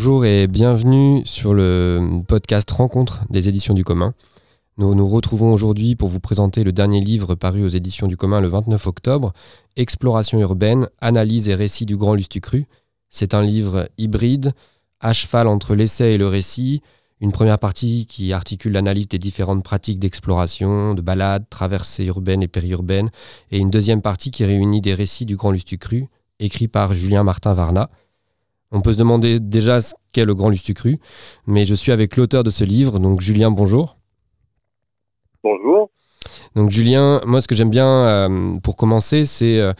bonjour et bienvenue sur le podcast Rencontre des éditions du commun. Nous nous retrouvons aujourd'hui pour vous présenter le dernier livre paru aux éditions du commun le 29 octobre, Exploration urbaine, analyse et récit du Grand Lustucru. C'est un livre hybride, à cheval entre l'essai et le récit, une première partie qui articule l'analyse des différentes pratiques d'exploration, de balade, traversées urbaines et périurbaines, et une deuxième partie qui réunit des récits du Grand Lustucru, écrits par Julien Martin Varna. On peut se demander déjà ce qu'est le Grand Lustucru, mais je suis avec l'auteur de ce livre, donc Julien, bonjour. Bonjour. Donc Julien, moi ce que j'aime bien euh, pour commencer, c'est euh,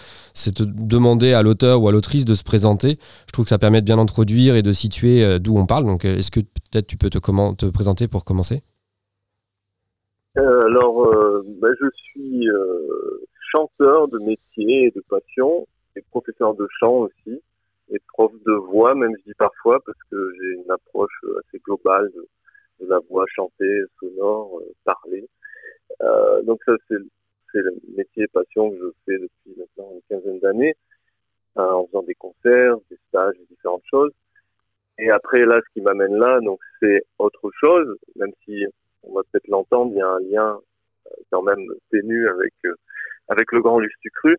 de demander à l'auteur ou à l'autrice de se présenter. Je trouve que ça permet de bien introduire et de situer euh, d'où on parle. Donc est-ce que peut-être tu peux te, comment, te présenter pour commencer? Alors, ben, je suis chanteur de métier et de passion, et professeur de chant aussi, et prof de voix, même je dis parfois, parce que j'ai une approche assez globale de, la voix chantée, sonore, parlée. Euh, donc ça, c'est le métier passion que je fais depuis maintenant une quinzaine d'années, euh, en faisant des concerts, des stages, différentes choses. Et après, là, ce qui m'amène là, donc c'est autre chose, même si on va peut-être l'entendre, il y a un lien euh, quand même ténu avec avec le grand Lustucru.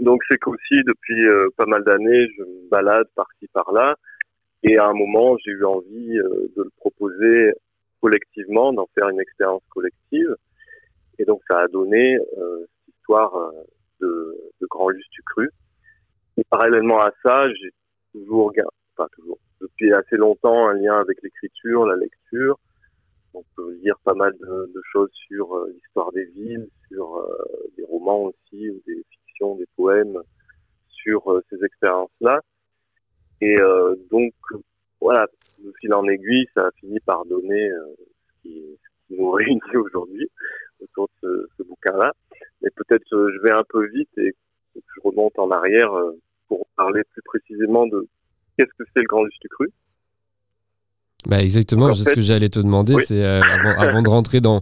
Donc c'est qu'aussi depuis pas mal d'années, je me balade par-ci par-là, et à un moment, j'ai eu envie de le proposer collectivement, d'en faire une expérience collective. Et donc ça a donné euh, cette histoire euh, de, de Grand Lustu Cru. Et parallèlement à ça, j'ai toujours, enfin toujours, depuis assez longtemps un lien avec l'écriture, la lecture. On peut lire pas mal de, de choses sur euh, l'histoire des villes, sur euh, des romans aussi, ou des des poèmes, sur ces expériences-là. Et donc, voilà, de fil en aiguille, ça a fini par donner ce qui, ce qui nous réunit aujourd'hui autour de ce, bouquin-là. Mais peut-être euh, je vais un peu vite et je remonte en arrière euh, pour parler plus précisément de qu'est-ce que c'est le Grand Lustu Cru. Bah exactement, c'est ce que j'allais te demander, c'est euh, avant, de rentrer dans,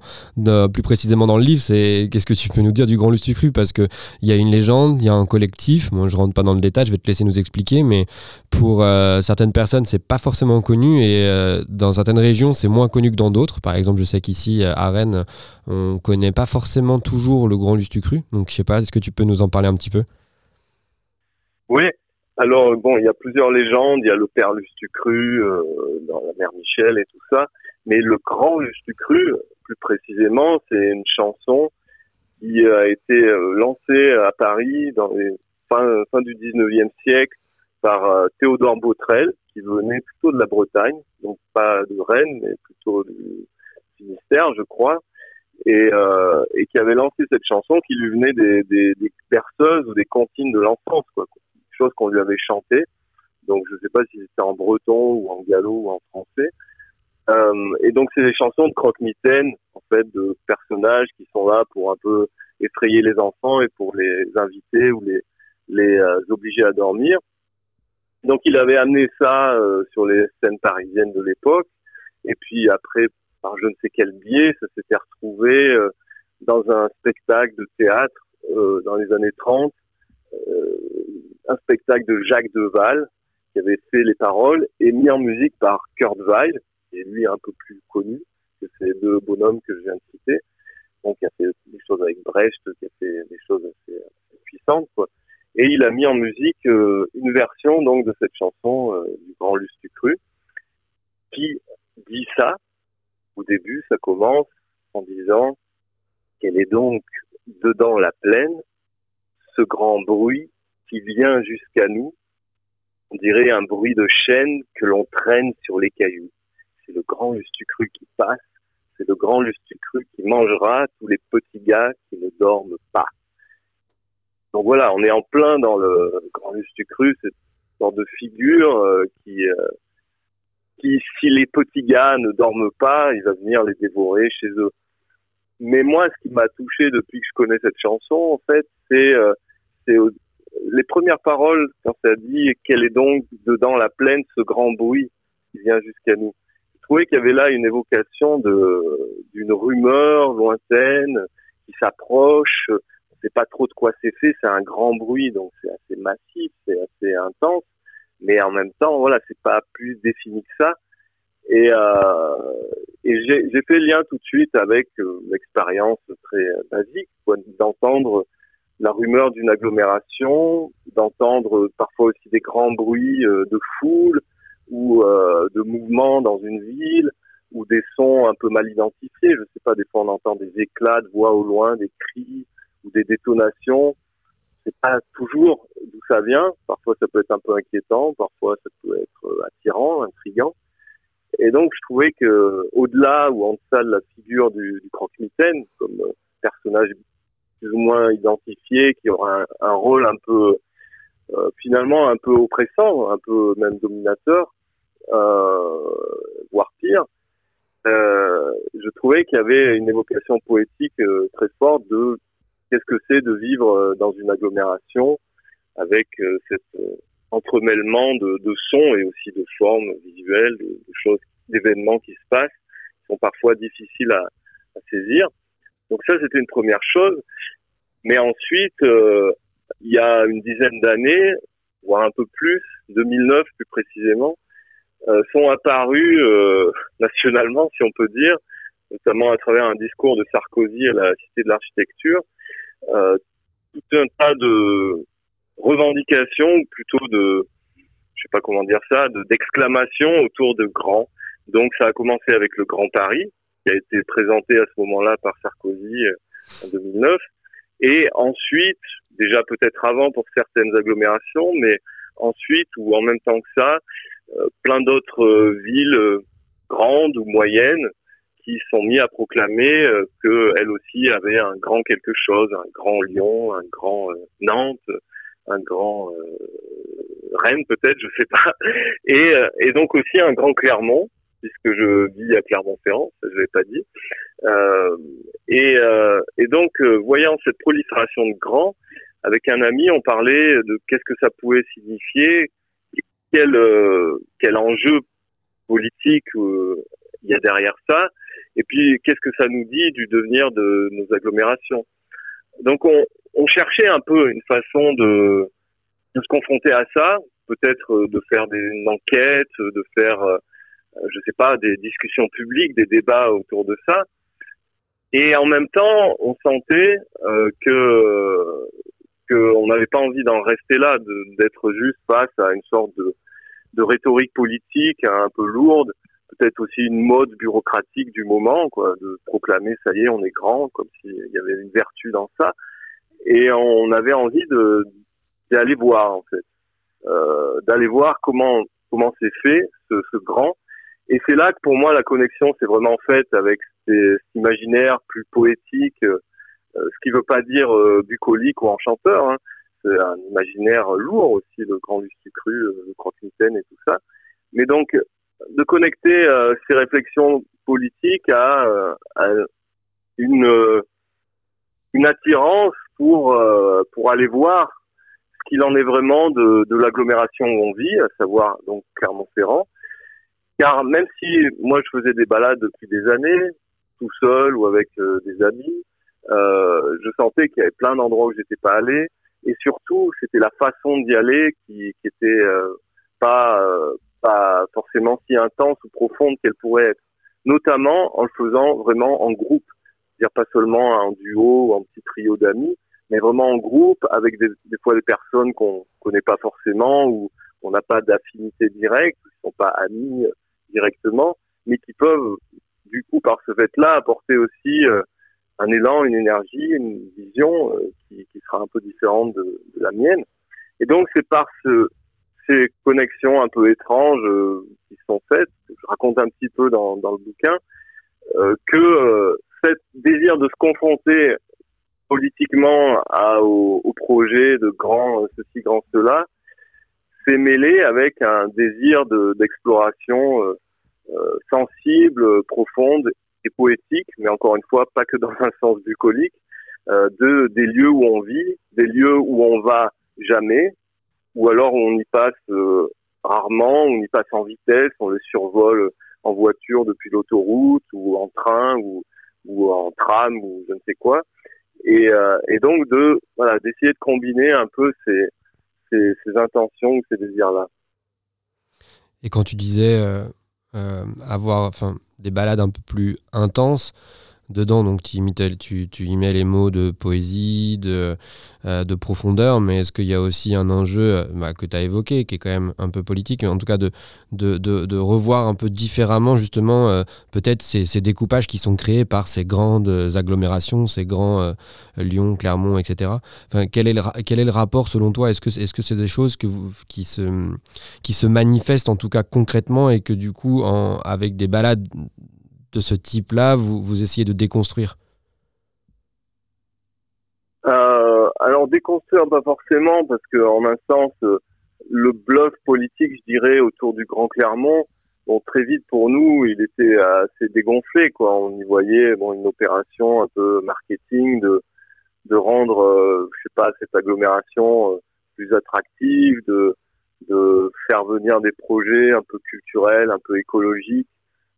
plus précisément dans le livre, c'est qu'est-ce que tu peux nous dire du Grand Lustucru Parce qu'il y a une légende, il y a un collectif, moi je rentre pas dans le détail, je vais te laisser nous expliquer, mais pour euh, certaines personnes c'est pas forcément connu et euh, dans certaines régions c'est moins connu que dans d'autres. Par exemple, je sais qu'ici à Rennes, on connaît pas forcément toujours le Grand Lustucru, donc je sais pas, est-ce que tu peux nous en parler un petit peu? Oui, alors bon, il y a plusieurs légendes. Il y a le père Lustucru euh, dans la mère Michel et tout ça. Mais le grand Lustucru, plus précisément, c'est une chanson qui a été euh, lancée à Paris dans les fin, du 19e siècle par euh, Théodore Botrel, qui venait plutôt de la Bretagne, donc pas de Rennes, mais plutôt du Finistère, je crois, et, euh, et qui avait lancé cette chanson qui lui venait des, des, berceuses ou des cantines de l'enfance, quoi qu'on lui avait chanté. Donc je ne sais pas si c'était en breton ou en gallo ou en français. Euh, et donc c'est des chansons de croque-mitaine, en fait, de personnages qui sont là pour un peu effrayer les enfants et pour les inviter ou les, les euh, obliger à dormir. Donc il avait amené ça euh, sur les scènes parisiennes de l'époque. Et puis après, par je ne sais quel biais, ça s'était retrouvé dans un spectacle de théâtre dans les années 30 un spectacle de Jacques Deval, qui avait fait les paroles, et mis en musique par Kurt Weill, qui est lui un peu plus connu que ces deux bonhommes que je viens de citer. Donc, il a fait des choses avec Brecht, qui a fait des choses assez, puissantes, quoi. Et il a mis en musique euh, une version donc de cette chanson euh, du Grand Lustu Cru, qui dit ça. Au début, ça commence en disant qu'elle est donc dedans la plaine, ce grand bruit qui vient jusqu'à nous, on dirait un bruit de chaîne que l'on traîne sur les cailloux. C'est le grand lustucru qui passe, c'est le grand lustucru qui mangera tous les petits gars qui ne dorment pas. Donc voilà, on est en plein dans le grand lustucru, cette sorte de figure euh, qui, euh, qui, si les petits gars ne dorment pas, il va venir les dévorer chez eux. Mais moi, ce qui m'a touché depuis que je connais cette chanson, en fait, c'est euh, les premières paroles, quand ça dit quel est donc dedans la plaine ce grand bruit qui vient jusqu'à nous. Je trouvais qu'il y avait là une évocation d'une rumeur lointaine qui s'approche. On sait pas trop de quoi c'est fait. C'est un grand bruit, donc c'est assez massif, c'est assez intense. mais en même temps, voilà, c'est pas plus défini que ça. Et, euh, j'ai fait le lien tout de suite avec euh, l'expérience très basique, d'entendre la rumeur d'une agglomération, d'entendre parfois aussi des grands bruits euh, de foule ou euh, de mouvements dans une ville ou des sons un peu mal identifiés. Je sais pas, des fois on entend des éclats de voix au loin, des cris ou des détonations. C'est pas toujours d'où ça vient. Parfois ça peut être un peu inquiétant, parfois ça peut être euh, attirant, intriguant. Et donc je trouvais que au-delà ou en deçà de la figure du, croque-mitaine comme personnage plus ou moins identifié, qui aura un, rôle un peu euh, finalement un peu oppressant, un peu même dominateur, euh, voire pire. Euh, je trouvais qu'il y avait une évocation poétique euh, très forte de qu'est-ce que c'est de vivre euh, dans une agglomération avec cet entremêlement de, de, sons et aussi de formes visuelles, de, de choses, d'événements qui se passent, qui sont parfois difficiles à, saisir. Donc ça, c'était une première chose. Mais ensuite, euh, il y a une dizaine d'années, voire un peu plus, 2009 plus précisément, euh, sont apparus euh, nationalement, si on peut dire, notamment à travers un discours de Sarkozy à la Cité de l'Architecture, tout un tas de revendications, plutôt de, je sais pas comment dire ça, d'exclamations autour de grands. Donc ça a commencé avec le Grand Paris, qui a été présenté à ce moment-là par Sarkozy en 2009. Et ensuite, déjà peut-être avant pour certaines agglomérations, mais ensuite ou en même temps que ça, euh, plein d'autres euh, villes euh, grandes ou moyennes qui sont mis à proclamer qu'elles aussi avaient un grand quelque chose, un grand Lyon, un grand Nantes, un grand Rennes peut-être, je sais pas, et, et donc aussi un grand Clermont puisque je vis à Clermont-Ferrand, je l'ai pas dit. Euh, et, euh, et, donc, euh, voyant cette prolifération de grands, avec un ami, on parlait de qu'est-ce que ça pouvait signifier, quel, euh, quel enjeu politique euh, il y a derrière ça, et puis qu'est-ce que ça nous dit du devenir de nos agglomérations. Donc, on, on cherchait un peu une façon de, de se confronter à ça, peut-être de faire des, une enquête, de faire je sais pas, des discussions publiques, des débats autour de ça. Et en même temps, on sentait euh, que qu'on n'avait pas envie d'en rester là, d'être juste face à une sorte de, de rhétorique politique un peu lourde, peut-être aussi une mode bureaucratique du moment, quoi, de proclamer ça y est, on est grand, comme s'il y avait une vertu dans ça. Et on avait envie de d'aller voir en fait, euh, d'aller voir comment comment c'est fait ce, ce grand et c'est là que pour moi la connexion s'est vraiment faite avec cet imaginaire plus poétique, euh, ce qui veut pas dire euh, bucolique ou enchanteur. Hein. C'est un imaginaire lourd aussi, le grand Lucie Cru, euh, le croque-mitaine et tout ça. Mais donc de connecter euh, ces réflexions politiques à, une attirance pour pour aller voir ce qu'il en est vraiment de, de l'agglomération où on vit, à savoir donc Clermont-Ferrand, car même si moi je faisais des balades depuis des années, tout seul ou avec euh, des amis, euh, je sentais qu'il y avait plein d'endroits où j'étais pas allé. Et surtout, c'était la façon d'y aller qui, qui était euh, pas forcément si intense ou profonde qu'elle pourrait être. Notamment en le faisant vraiment en groupe, c'est-à-dire pas seulement en duo ou en petit trio d'amis, mais vraiment en groupe avec des, des fois des personnes qu'on connaît pas forcément ou on n'a pas d'affinité directe, qui sont pas amis directement, mais qui peuvent, du coup, par ce fait-là, apporter aussi euh, un élan, une énergie, une vision euh, qui, qui, sera un peu différente de, de la mienne. Et donc, c'est par ce, ces connexions un peu étranges euh, qui sont faites, que je raconte un petit peu dans, dans le bouquin, que ce désir de se confronter politiquement à, au, au, projet de grand ceci, grand cela, s'est mêlé avec un désir d'exploration euh, euh, sensible, profonde et poétique, mais encore une fois, pas que dans un sens bucolique, euh, de des lieux où on vit, des lieux où on va jamais, ou alors on y passe euh, rarement, on y passe en vitesse, on les survole en voiture depuis l'autoroute ou en train ou, ou en tram ou je ne sais quoi. Et, euh, et donc de voilà d'essayer de combiner un peu ces, ces, intentions ou ces désirs-là. Et quand tu disais euh, euh, avoir des balades un peu plus intenses, dedans, donc tu, tu, y mets les mots de poésie, de, euh, de profondeur, mais est-ce qu'il y a aussi un enjeu euh, bah, que tu as évoqué, qui est quand même un peu politique, en tout cas de, de, de, revoir un peu différemment justement euh, peut-être ces, découpages qui sont créés par ces grandes agglomérations, ces grands Lyon, Clermont, etc. Enfin, quel, est le, quel est le rapport selon toi? Est-ce que c'est -ce c'est des choses que qui, se, qui se manifestent en tout cas concrètement et que du coup, avec des balades de ce type-là, vous, vous essayez de déconstruire euh, Alors déconstruire pas forcément, parce que en un sens, euh, le bluff politique, je dirais, autour du Grand Clermont, bon, très vite pour nous, il était assez dégonflé, quoi. On y voyait une opération un peu marketing de, de rendre, euh, je sais pas, cette agglomération plus attractive, de, de faire venir des projets un peu culturels, un peu écologiques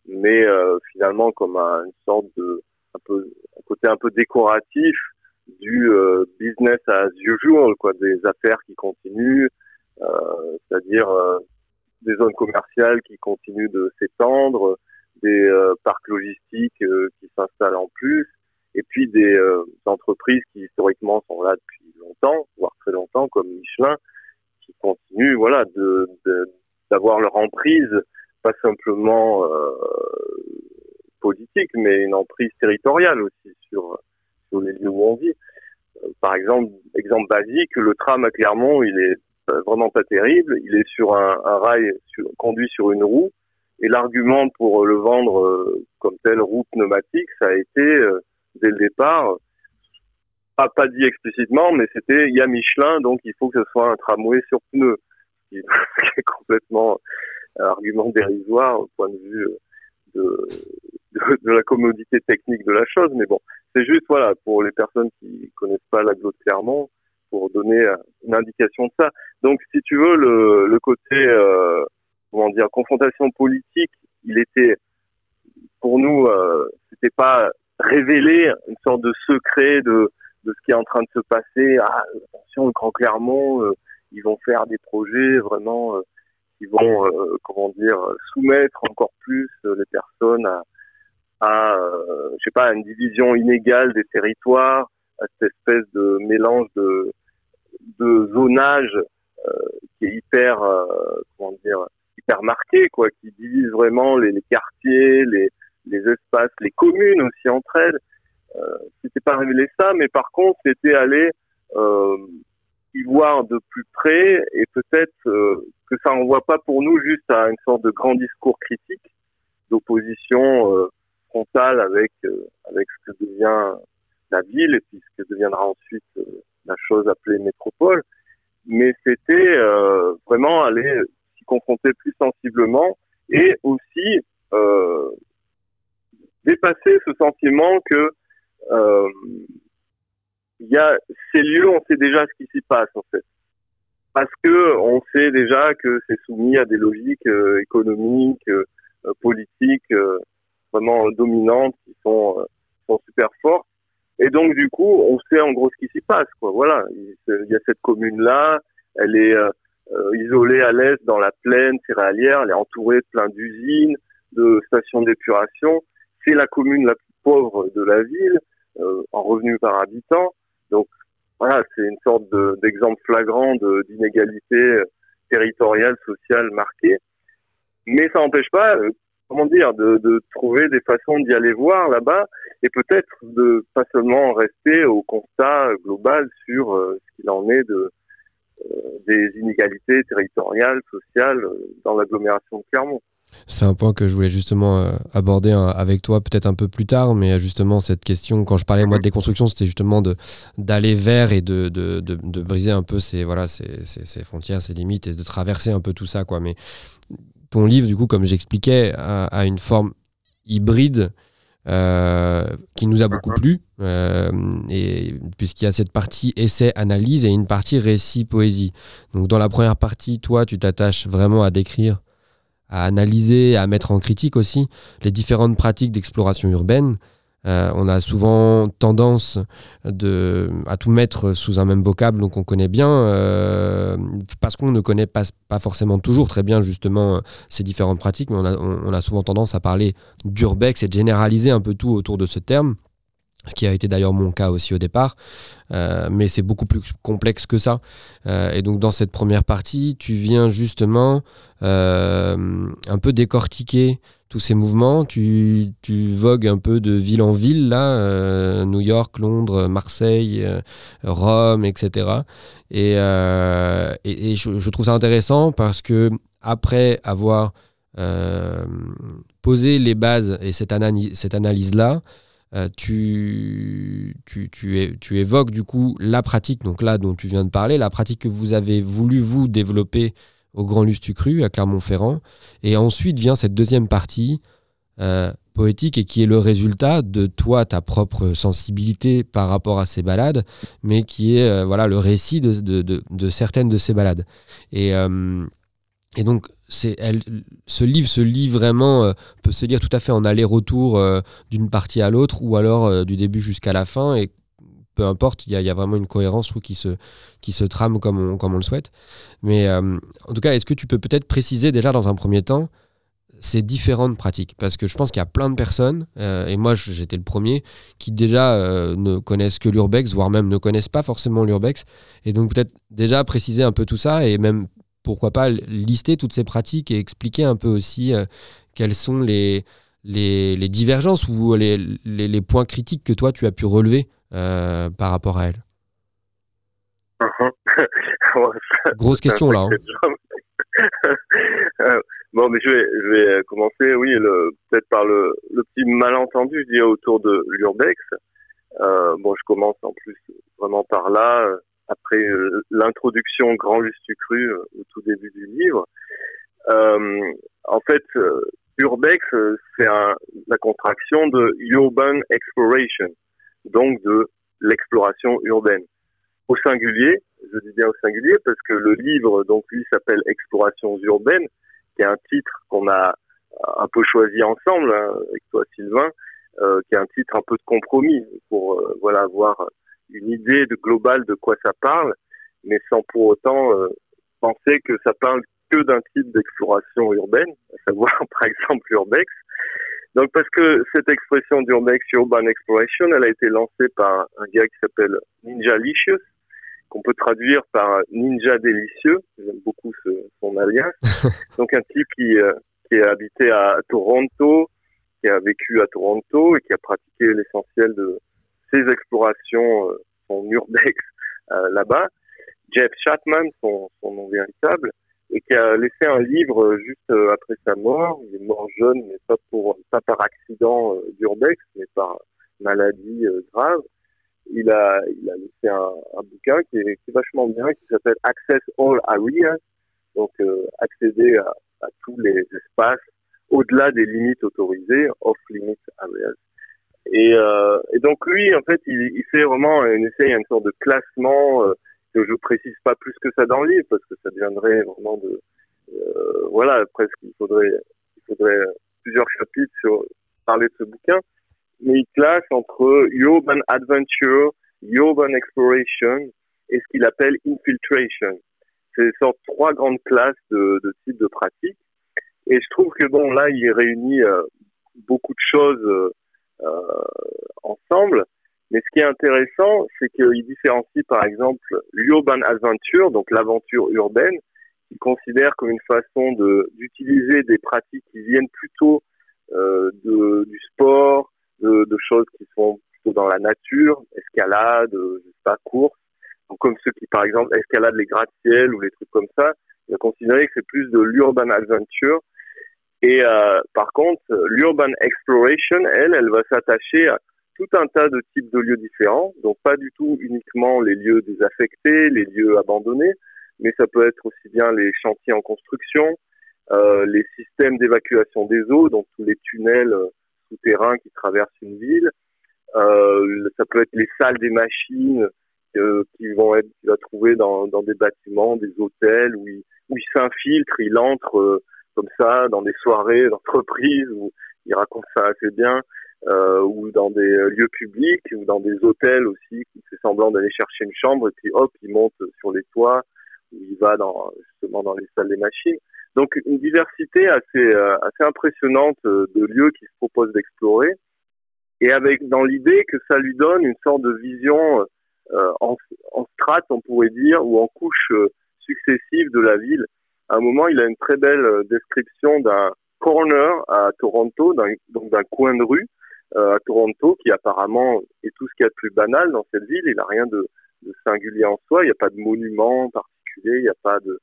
mais euh, finalement comme un, une sorte de un peu un côté un peu décoratif du euh, business as usual quoi des affaires qui continuent euh, c'est-à-dire euh, des zones commerciales qui continuent de s'étendre des parcs logistiques qui s'installent en plus et puis des entreprises qui historiquement sont là depuis longtemps voire très longtemps comme Michelin qui continuent voilà de d'avoir leur emprise pas simplement euh, politique, mais une emprise territoriale aussi sur, sur les lieux où on vit. Euh, par exemple, exemple basique, le tram à Clermont, il est vraiment pas terrible. Il est sur un, rail conduit sur une roue. Et l'argument pour le vendre euh, comme telle roue pneumatique, ça a été dès le départ, pas, pas dit explicitement, mais c'était il y a Michelin, donc il faut que ce soit un tramway sur pneus, qui est complètement argument dérisoire au point de vue de, de, la commodité technique de la chose. Mais bon, c'est juste voilà pour les personnes qui connaissent pas la de Clermont pour donner une indication de ça. Donc, si tu veux, le, le côté euh, comment dire confrontation politique, il était pour nous, euh, c'était pas révéler une sorte de secret de de ce qui est en train de se passer. Ah, attention, le Grand Clermont, euh, ils vont faire des projets vraiment euh, qui vont, euh, comment dire, soumettre encore plus euh, les personnes à, euh, je sais pas, une division inégale des territoires, à cette espèce de mélange de, de zonage qui est hyper, comment dire, hyper marqué, quoi, qui divise vraiment les, quartiers, les, les espaces, les communes aussi entre elles. Euh, c'était pas révélé ça, mais par contre, c'était aller y voir de plus près et peut-être que ça renvoie pas pour nous juste à une sorte de grand discours critique d'opposition euh, frontale avec euh, avec ce que devient la ville et puis ce que deviendra ensuite la chose appelée métropole. Mais c'était vraiment aller s'y confronter plus sensiblement et aussi dépasser ce sentiment que il y a ces lieux, on sait déjà ce qui s'y passe en fait, parce que on sait déjà que c'est soumis à des logiques euh, économiques, euh, euh, politiques vraiment dominantes qui sont sont super fortes. Et donc du coup, on sait en gros ce qui s'y passe. Quoi. Voilà, il y a cette commune là, elle est isolée à l'est dans la plaine céréalière, elle est entourée de plein d'usines, de stations d'épuration. C'est la commune la plus pauvre de la ville en revenus par habitant. Donc voilà, c'est une sorte d'exemple flagrant d'inégalité territoriale, sociale marquée. Mais ça n'empêche pas, euh, comment dire, de, trouver des façons d'y aller voir là-bas et peut-être de pas seulement rester au constat global sur euh, ce qu'il en est de euh, des inégalités territoriales, sociales dans l'agglomération de Clermont. C'est un point que je voulais justement euh, aborder hein, avec toi peut-être un peu plus tard, mais justement cette question, quand je parlais moi de déconstruction, c'était justement d'aller vers et de, de, de, briser un peu ces, voilà, ces, ces, frontières, ces limites et de traverser un peu tout ça. Quoi. Mais ton livre, du coup, comme j'expliquais, a, une forme hybride euh, qui nous a beaucoup plu, euh, et puisqu'il y a cette partie essai-analyse et une partie récit-poésie. Donc dans la première partie, toi, tu t'attaches vraiment à décrire à analyser, à mettre en critique aussi les différentes pratiques d'exploration urbaine. Euh, on a souvent tendance à tout mettre sous un même vocable, donc on connaît bien, euh, parce qu'on ne connaît pas, forcément toujours très bien justement ces différentes pratiques, mais on a, on a souvent tendance à parler d'urbex et de généraliser un peu tout autour de ce terme ce qui a été d'ailleurs mon cas aussi au départ, euh, mais c'est beaucoup plus complexe que ça. Euh, et donc dans cette première partie, tu viens justement euh, un peu décortiquer tous ces mouvements, tu, tu, vogues un peu de ville en ville, là, New York, Londres, Marseille, Rome, etc. Et, et, je, trouve ça intéressant parce que après avoir posé les bases et cette, cette analyse-là, euh, tu, tu, tu, évoques du coup la pratique, donc là dont tu viens de parler, la pratique que vous avez voulu vous développer au Grand Lustucru à Clermont-Ferrand. Et ensuite vient cette deuxième partie euh, poétique et qui est le résultat de toi, ta propre sensibilité par rapport à ces balades, mais qui est euh, voilà le récit de, de, de, certaines de ces balades. Et, et donc ce livre se lit vraiment, euh, peut se lire tout à fait en aller-retour euh, d'une partie à l'autre ou alors euh, du début jusqu'à la fin. Et peu importe, il y, a vraiment une cohérence qui, se, qui se trame comme on, comme on le souhaite. Mais en tout cas, est-ce que tu peux peut-être préciser déjà dans un premier temps ces différentes pratiques? Parce que je pense qu'il y a plein de personnes, et moi j'étais le premier, qui déjà ne connaissent que l'urbex, voire même ne connaissent pas forcément l'urbex. Et donc peut-être déjà préciser un peu tout ça et même pourquoi pas lister toutes ces pratiques et expliquer un peu aussi euh, quelles sont les, les, divergences ou les, les, points critiques que toi tu as pu relever euh, par rapport à elles Grosse question là. Hein. Euh, bon, mais je vais, je vais commencer, oui, peut-être par le, le, petit malentendu, je autour de l'urbex. bon, je commence en plus vraiment par là après euh, l'introduction Grand Lustucru euh, au tout début du livre. Euh, en fait, Urbex, c'est la contraction de Urban Exploration, donc de l'exploration urbaine. Au singulier, je dis bien au singulier parce que le livre, donc lui, s'appelle Explorations urbaines, qui est un titre qu'on a un peu choisi ensemble hein, avec toi, Sylvain, qui est un titre un peu de compromis pour voilà voir une idée de globale de quoi ça parle, mais sans pour autant euh, penser que ça parle que d'un type d'exploration urbaine, à savoir par exemple l'urbex. Donc parce que cette expression d'urbex, urban exploration, elle a été lancée par un gars qui s'appelle Ninja Licious, qu'on peut traduire par ninja délicieux. J'aime beaucoup ce, son alias. Donc un type qui, euh, qui est habité à Toronto, qui a vécu à Toronto et qui a pratiqué l'essentiel de, ses explorations euh, son urbex euh, là-bas. Jeff Chapman, son, nom véritable, et qui a laissé un livre juste euh, après sa mort. Il est mort jeune, mais pas par accident d'urbex, mais par maladie grave. Il a, laissé un, bouquin qui est, qui est, vachement bien, qui s'appelle Access All Areas, donc accéder à, à, tous les espaces au-delà des limites autorisées, off-limit areas. Et, euh, et, donc lui, en fait, il, il, fait vraiment une essaye une sorte de classement euh, que je précise pas plus que ça dans le livre parce que ça deviendrait vraiment de euh, voilà presque il faudrait il faudrait plusieurs chapitres sur parler de ce bouquin. Mais il classe entre urban adventure, urban exploration et ce qu'il appelle infiltration. C'est sorte trois grandes classes de, de types de pratiques. Et je trouve que bon là, il réunit euh, beaucoup de choses euh, ensemble. Mais ce qui est intéressant, c'est qu'il différencie par exemple l'urban adventure, donc l'aventure urbaine, qu'il considère comme une façon de d'utiliser des pratiques qui viennent plutôt euh, de, du sport, de, de, choses qui sont plutôt dans la nature, escalade, je sais pas, course, donc comme ceux qui par exemple escaladent les gratte-ciel ou les trucs comme ça. Il a considéré que c'est plus de l'urban adventure et euh, par contre, l'urban exploration, elle, elle va s'attacher à tout un tas de types de lieux différents, donc pas du tout uniquement les lieux désaffectés, les lieux abandonnés, mais ça peut être aussi bien les chantiers en construction, euh, les systèmes d'évacuation des eaux, donc tous les tunnels euh, souterrains qui traversent une ville, euh, ça peut être les salles des machines euh, qui vont être, tu vas trouver dans, dans des bâtiments, des hôtels où ils, où ils s'infiltrent, ils entrent comme ça dans des soirées d'entreprise où il raconte ça assez bien. euh, ou dans des lieux publics ou dans des hôtels aussi qui fait semblant d'aller chercher une chambre et puis hop il monte sur les toits ou il va dans justement dans les salles des machines donc une diversité assez euh, assez impressionnante euh, de lieux qu'il se propose d'explorer et avec dans l'idée que ça lui donne une sorte de vision euh, en, en strate on pourrait dire ou en couche successive de la ville à un moment il a une très belle description d'un corner à Toronto donc d'un coin de rue euh, à Toronto, qui apparemment est tout ce qu'il y a de plus banal dans cette ville. Il n'a rien de, singulier en soi. Il n'y a pas de monument particulier, il n'y a pas de,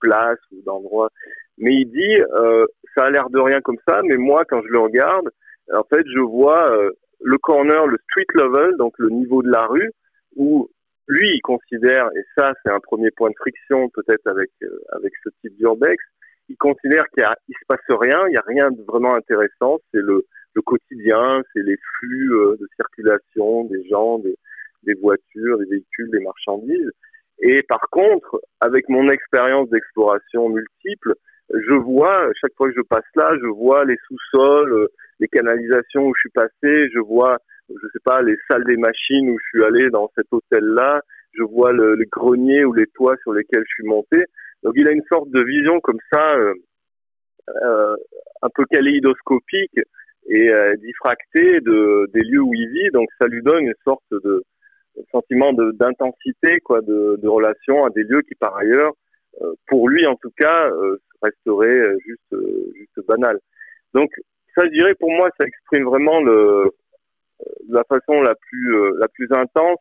place ou d'endroit. Mais il dit, euh, ça a l'air de rien comme ça, mais moi, quand je le regarde, en fait, je vois euh, le corner, le street level, donc le niveau de la rue, où lui, il considère, et ça, c'est un premier point de friction peut-être avec euh, avec ce type d'urbex, il considère qu'il ne se passe rien, il n'y a rien de vraiment intéressant, c'est le le quotidien, c'est les flux euh, de circulation des gens, des, des voitures, des véhicules, des marchandises. Et par contre, avec mon expérience d'exploration multiple, je vois, chaque fois que je passe là, je vois les sous-sols, euh, les canalisations où je suis passé, je vois, je sais pas, les salles des machines où je suis allé dans cet hôtel-là, je vois le, les greniers ou les toits sur lesquels je suis monté. Donc il a une sorte de vision comme ça, euh, euh un peu kaléidoscopique et euh, diffracté de, des lieux où il vit. Donc ça lui donne une sorte de sentiment d'intensité, quoi, de, de, relation à des lieux qui par ailleurs, euh, pour lui en tout cas, euh, resteraient juste, juste banal. Donc ça, je dirais, pour moi, ça exprime vraiment le, la façon la plus, la plus intense,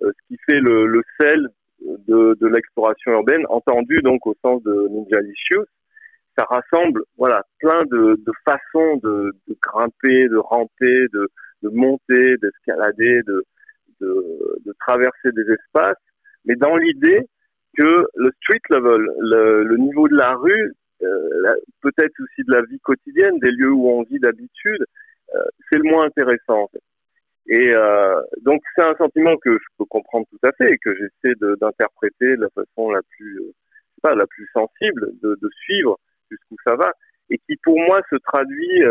ce qui fait le, le sel de, de l'exploration urbaine, entendu donc au sens de Ninja Licious, ça rassemble voilà plein de, de façons de, de, grimper, de ramper, de, de monter, d'escalader, de, de, de, traverser des espaces, mais dans l'idée que le street level, le, le niveau de la rue, euh, peut-être aussi de la vie quotidienne, des lieux où on vit d'habitude, euh, c'est le moins intéressant. Et euh, donc c'est un sentiment que je peux comprendre tout à fait et que j'essaie d'interpréter de la façon la plus, pas la plus sensible, de, suivre jusqu'où ça va, et qui pour moi se traduit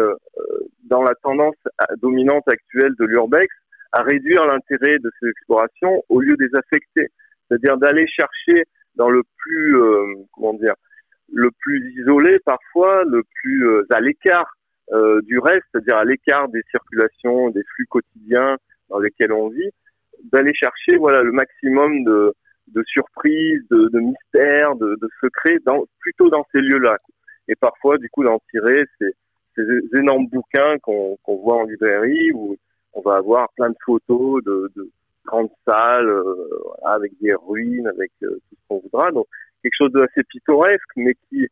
dans la tendance dominante actuelle de l'urbex à réduire l'intérêt de ces explorations au lieu des affecter, c'est-à-dire d'aller chercher dans le plus euh, comment dire le plus isolé parfois, le plus à l'écart du reste, c'est-à-dire à, l'écart des circulations, des flux quotidiens dans lesquels on vit, d'aller chercher voilà le maximum de, de surprises, de, mystères, de, secrets, dans, plutôt dans ces lieux-là et parfois du coup d'en tirer ces, ces énormes bouquins qu'on qu'on voit en librairie où on va avoir plein de photos de, de grandes salles euh, avec des ruines, avec euh, tout ce qu'on voudra. Donc quelque chose d'assez pittoresque, mais qui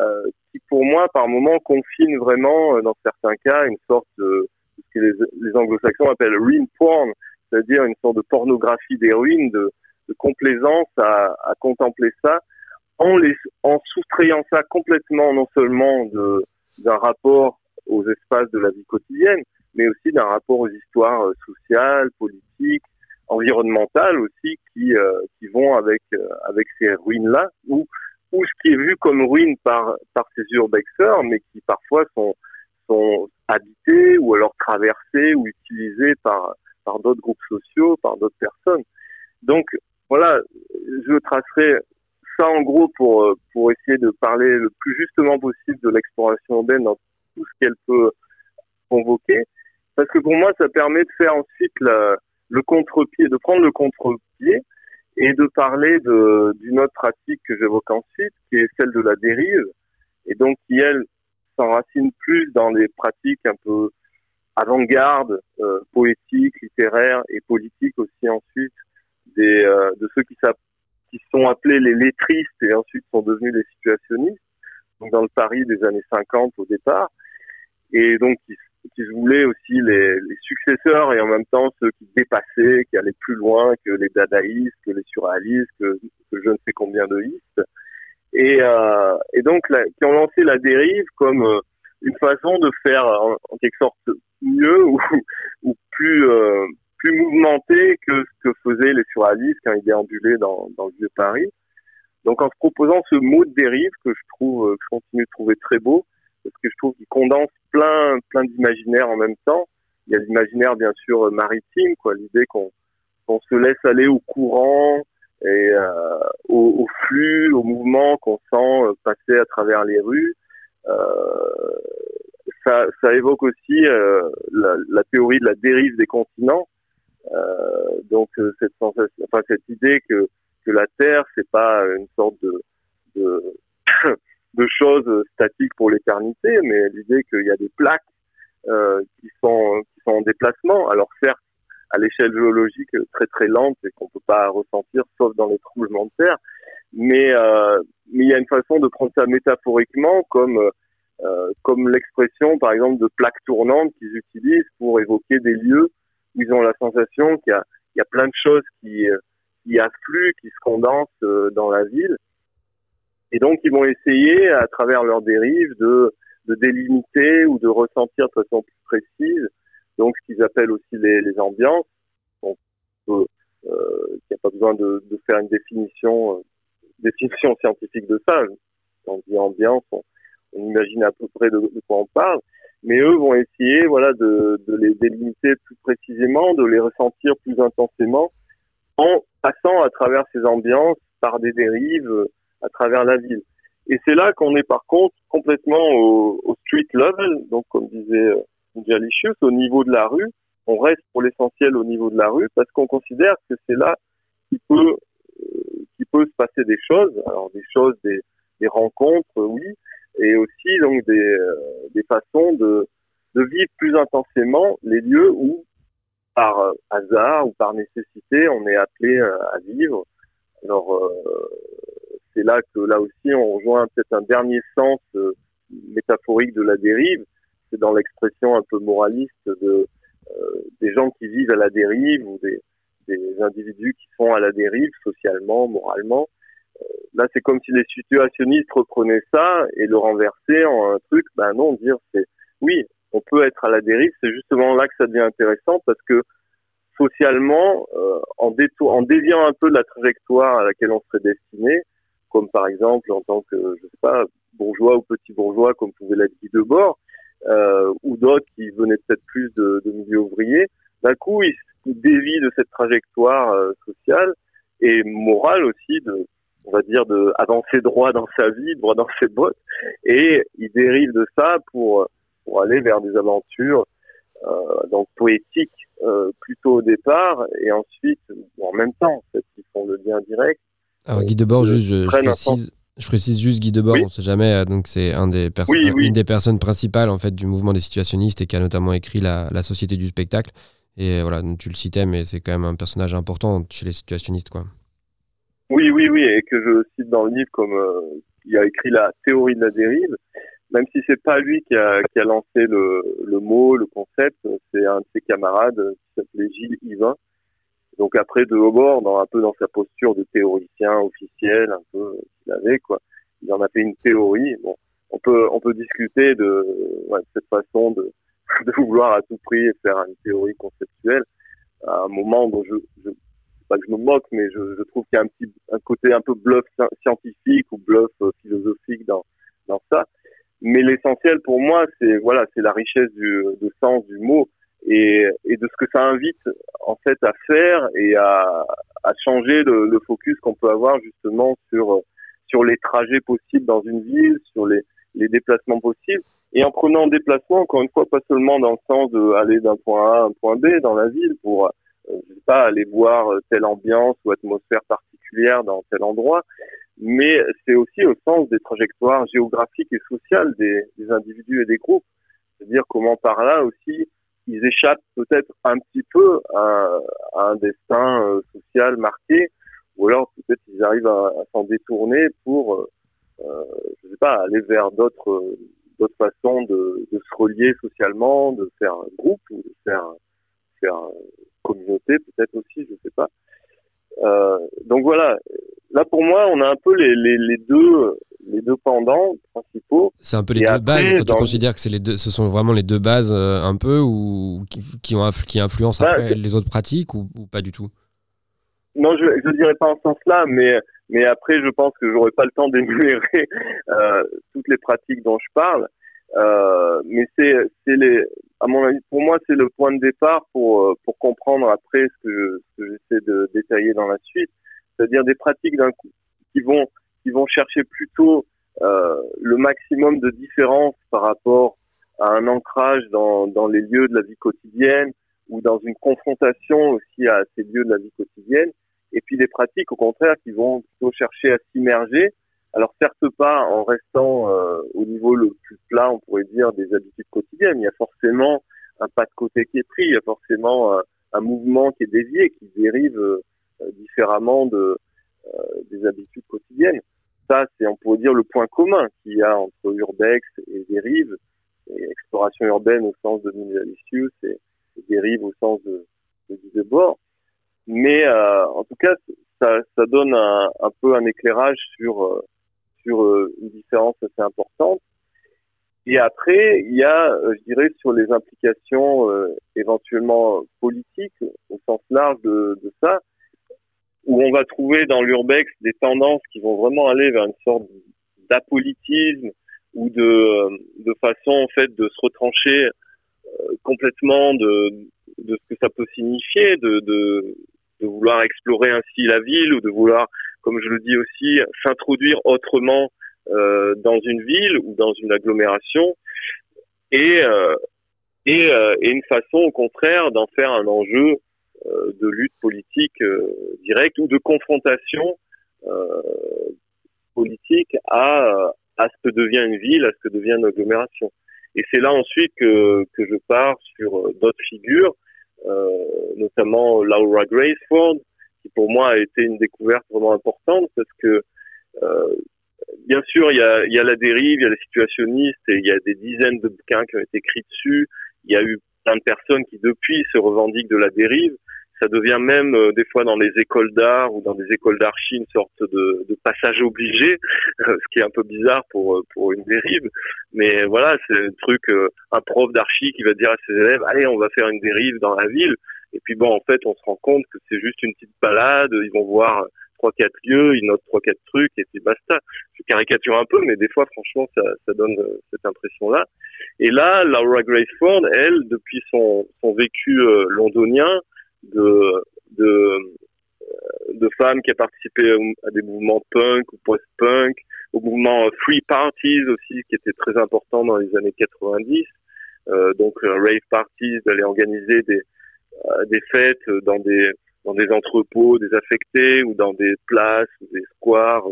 euh, qui pour moi par moment confine vraiment dans certains cas une sorte de ce que les, anglo-saxons appellent ruin porn, c'est-à-dire une sorte de pornographie des ruines, de, de complaisance à, à contempler ça en, les, en soustrayant ça complètement non seulement d'un rapport aux espaces de la vie quotidienne, mais aussi d'un rapport aux histoires euh, sociales, politiques, environnementales aussi qui euh, qui vont avec euh, avec ces ruines là ou ce qui est vu comme ruine par par ces urbexeurs mais qui parfois sont sont habités ou alors traversés ou utilisés par par d'autres groupes sociaux, par d'autres personnes. Donc voilà, je tracerai ça en gros pour pour essayer de parler le plus justement possible de l'exploration urbaine dans tout ce qu'elle peut convoquer parce que pour moi ça permet de faire ensuite le contre-pied de prendre le contre-pied et de parler d'une autre pratique que j'évoque ensuite qui est celle de la dérive. Et donc qui elle s'enracine plus dans les pratiques un peu avant-garde euh, poétiques littéraires et politiques aussi ensuite des euh, de ceux qui qui sont appelés les lettristes et ensuite sont devenus des situationnistes, donc dans le Paris des années 50 au départ, et donc qui, qui voulaient aussi les, les, successeurs et en même temps ceux qui dépassaient, qui allaient plus loin que les dadaïstes, que les surréalistes, que, je ne sais combien de listes, et, euh, et donc qui ont lancé la dérive comme euh, une façon de faire en, quelque sorte mieux ou, ou plus euh, plus mouvementé que ce que faisaient les surréalistes quand ils déambulaient dans, dans le vieux Paris. Donc en se proposant ce mot de dérive que je trouve, que je continue de trouver très beau, parce que je trouve qu'il condense plein, plein d'imaginaires en même temps. il y a l'imaginaire bien sûr maritime, quoi, l'idée qu'on se laisse aller au courant et euh, au, flux, au mouvement qu'on sent passer à travers les rues. Euh, ça, évoque aussi euh, la, théorie de la dérive des continents. Euh, donc cette idée que que la Terre c'est pas une sorte de, de choses statiques pour l'éternité, mais l'idée qu'il y a des plaques euh, qui sont qui sont en déplacement. Alors certes, à l'échelle géologique très très lente et qu'on peut pas ressentir sauf dans les tremblements de terre, mais euh, il y a une façon de prendre ça métaphoriquement comme euh, comme l'expression par exemple de plaques tournantes qu'ils utilisent pour évoquer des lieux où ils ont la sensation qu'il y a il y a plein de choses qui qui affluent, qui se condensent euh, dans la ville. Et donc, ils vont essayer, à travers leurs dérives, de délimiter ou de ressentir de façon plus précise, donc ce qu'ils appellent aussi les, ambiances. Euh, il n'y a pas besoin de, faire une définition, euh, définition scientifique de ça. Quand on dit ambiance, on, imagine à peu près de, quoi on parle. Mais eux vont essayer, voilà, de les délimiter plus précisément, de les ressentir plus intensément, en passant à travers ces ambiances par des dérives à travers la ville. Et c'est là qu'on est par contre complètement au, street level, donc comme disait Jalicius, euh, au niveau de la rue. On reste pour l'essentiel au niveau de la rue parce qu'on considère que c'est là qui peut euh, peut se passer des choses. Alors des choses, des, des rencontres, oui, et aussi donc des, euh, des façons de, de vivre plus intensément les lieux où par euh, hasard ou par nécessité on est appelé euh, à vivre. Alors euh, c'est là que là aussi on rejoint peut-être un dernier sens euh, métaphorique de la dérive, c'est dans l'expression un peu moraliste de euh, des gens qui vivent à la dérive ou des, individus qui sont à la dérive socialement, moralement. Euh, là, c'est comme si les situationnistes reprenaient ça et le renversaient en un truc. Ben non, dire c'est oui, on peut être à la dérive. C'est justement là que ça devient intéressant parce que socialement, en déviant un peu de la trajectoire à laquelle on serait destiné, comme par exemple en tant que, je sais pas, bourgeois ou petit bourgeois, comme pouvait l'être Guy Debord, euh, ou d'autres qui venaient peut-être plus de, de milieu ouvrier, d'un coup, ils, dévient de cette trajectoire euh, sociale et morale aussi on va dire, de avancer droit dans sa vie, droit dans ses bottes, et ils dérivent de ça pour pour aller vers des aventures euh, donc poétiques euh, plutôt au départ et ensuite en même temps en fait ils font le lien direct alors Guy Debord, juste, je, je, précise, je, précise, juste Guy Debord, oui. on ne sait jamais, euh, donc c'est un des oui, oui. une des personnes principales en fait du mouvement des situationnistes et qui a notamment écrit la, la Société du spectacle. Et voilà, tu le citais, mais c'est quand même un personnage important chez les situationnistes, quoi. Oui, oui, oui, et que je cite dans le livre comme euh, il a écrit la théorie de la dérive, même si c'est pas lui qui a, qui a lancé le, le mot, le concept, c'est un de ses camarades qui s'appelait Gilles Yvain, donc après de haut bord, dans, un peu dans sa posture de théoricien officiel, un peu qu'il avait quoi, il en a fait une théorie. Bon, on peut on peut discuter de, ouais, de cette façon de, de vouloir à tout prix faire une théorie conceptuelle à un moment dont je, je pas que je me moque, mais je, je trouve qu'il y a un petit un côté un peu bluff scientifique ou bluff euh, philosophique dans dans ça. Mais l'essentiel pour moi, c'est voilà, c'est la richesse du de sens du mot et, et de ce que ça invite en fait à faire et à, à changer le, le focus qu'on peut avoir justement sur sur les trajets possibles dans une ville, sur les, les déplacements possibles. Et en prenant déplacement, encore une fois, pas seulement dans le sens d'aller d'un point A à un point B dans la ville pour, euh, je sais pas, aller voir telle ambiance ou atmosphère particulière dans tel endroit, mais c'est aussi au sens des trajectoires géographiques et sociales des, des individus et des groupes. C'est-à-dire comment par là aussi ils échappent peut-être un petit peu à, à un destin euh, social marqué, ou alors peut-être ils arrivent à, à s'en détourner pour, euh, euh, je sais pas, aller vers d'autres d'autres façons de, de, se relier socialement, de faire un groupe ou de faire faire communauté peut-être aussi, je sais pas. Euh, donc voilà, là pour moi on a un peu les, les, les deux les deux pendants principaux. C'est un peu les deux après, bases. Tu considères que c'est les deux, ce sont vraiment les deux bases euh, un peu ou qui, qui ont qui influencent bah, après les autres pratiques ou, ou, pas du tout? Non, je ne dirais pas en ce sens-là, mais mais après je pense que j'aurais pas le temps d'énumérer euh, toutes les pratiques dont je parle. Euh, mais c'est c'est les à mon avis, pour moi, c'est le point de départ pour pour comprendre après ce que, ce que j'essaie de détailler dans la suite, c'est-à-dire des pratiques d'un coup qui vont qui vont chercher plutôt euh, le maximum de différence par rapport à un ancrage dans dans les lieux de la vie quotidienne ou dans une confrontation aussi à ces lieux de la vie quotidienne, et puis des pratiques au contraire qui vont plutôt chercher à s'immerger alors certes pas en restant euh, au niveau le plus plat, on pourrait dire, des habitudes quotidiennes. Il y a forcément un pas de côté qui est pris, il y a forcément un, mouvement qui est dévié, qui dérive euh, différemment de, euh, des habitudes quotidiennes. Ça, c'est, on pourrait dire, le point commun qu'il y a entre urbex et dérive, et exploration urbaine au sens de Minalicius et, et dérive au sens de, de. Mais en tout cas, ça, donne un, peu un éclairage sur sur euh, une différence assez importante. Et après, il y a, euh, je dirais, sur les implications euh, éventuellement politiques au sens large de, ça, où on va trouver dans l'urbex des tendances qui vont vraiment aller vers une sorte d'apolitisme ou de, de façon en fait de se retrancher complètement de, de ce que ça peut signifier, de, de, de vouloir explorer ainsi la ville ou de vouloir comme je le dis aussi, s'introduire autrement euh, dans une ville ou dans une agglomération et, euh, et, euh, et, une façon au contraire d'en faire un enjeu euh, de lutte politique euh, directe ou de confrontation politique à, à ce que devient une ville, à ce que devient une agglomération. Et c'est là ensuite que, que je pars sur d'autres figures, notamment Laura Graceford, qui pour moi a été une découverte vraiment importante parce que euh, bien sûr il y a, y a la dérive, il y a les situationnistes il y a des dizaines de bouquins qui ont été écrits dessus. Il y a eu plein de personnes qui depuis se revendiquent de la dérive. Ça devient même euh, des fois dans les écoles d'art ou dans des écoles d'archi une sorte de, de, passage obligé, ce qui est un peu bizarre pour pour une dérive. Mais voilà, c'est un truc, euh, un prof d'archi qui va dire à ses élèves, allez, on va faire une dérive dans la ville. Et puis bon, en fait, on se rend compte que c'est juste une petite balade. Ils vont voir trois quatre lieux, ils notent trois quatre trucs et puis basta. Je caricature un peu, mais des fois, franchement, ça, ça donne euh, cette impression-là. Et là, Laura Grace Ford, elle, depuis son, son vécu euh, londonien de de euh, de femme qui a participé à des mouvements punk ou post-punk, au mouvement Free Parties aussi, qui était très important dans les années 90. Euh, donc rave parties, d'aller organiser des, euh, des fêtes dans des dans des entrepôts désaffectés ou dans des places ou des squares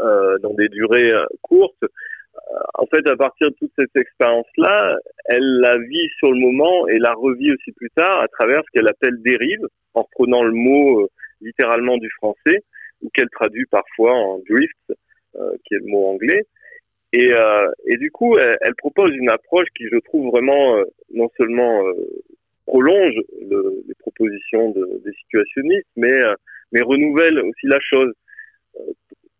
euh, dans des durées euh, courtes. En fait, à partir de toute cette expérience-là, elle la vit sur le moment et la revit aussi plus tard à travers ce qu'elle appelle dérive, en reprenant le mot littéralement du français, ou qu'elle traduit parfois en drift, qui est le mot anglais. Et, du coup, elle, propose une approche qui, je trouve, vraiment non seulement prolonge le, les propositions de, des situationnistes, euh, mais renouvelle aussi la chose.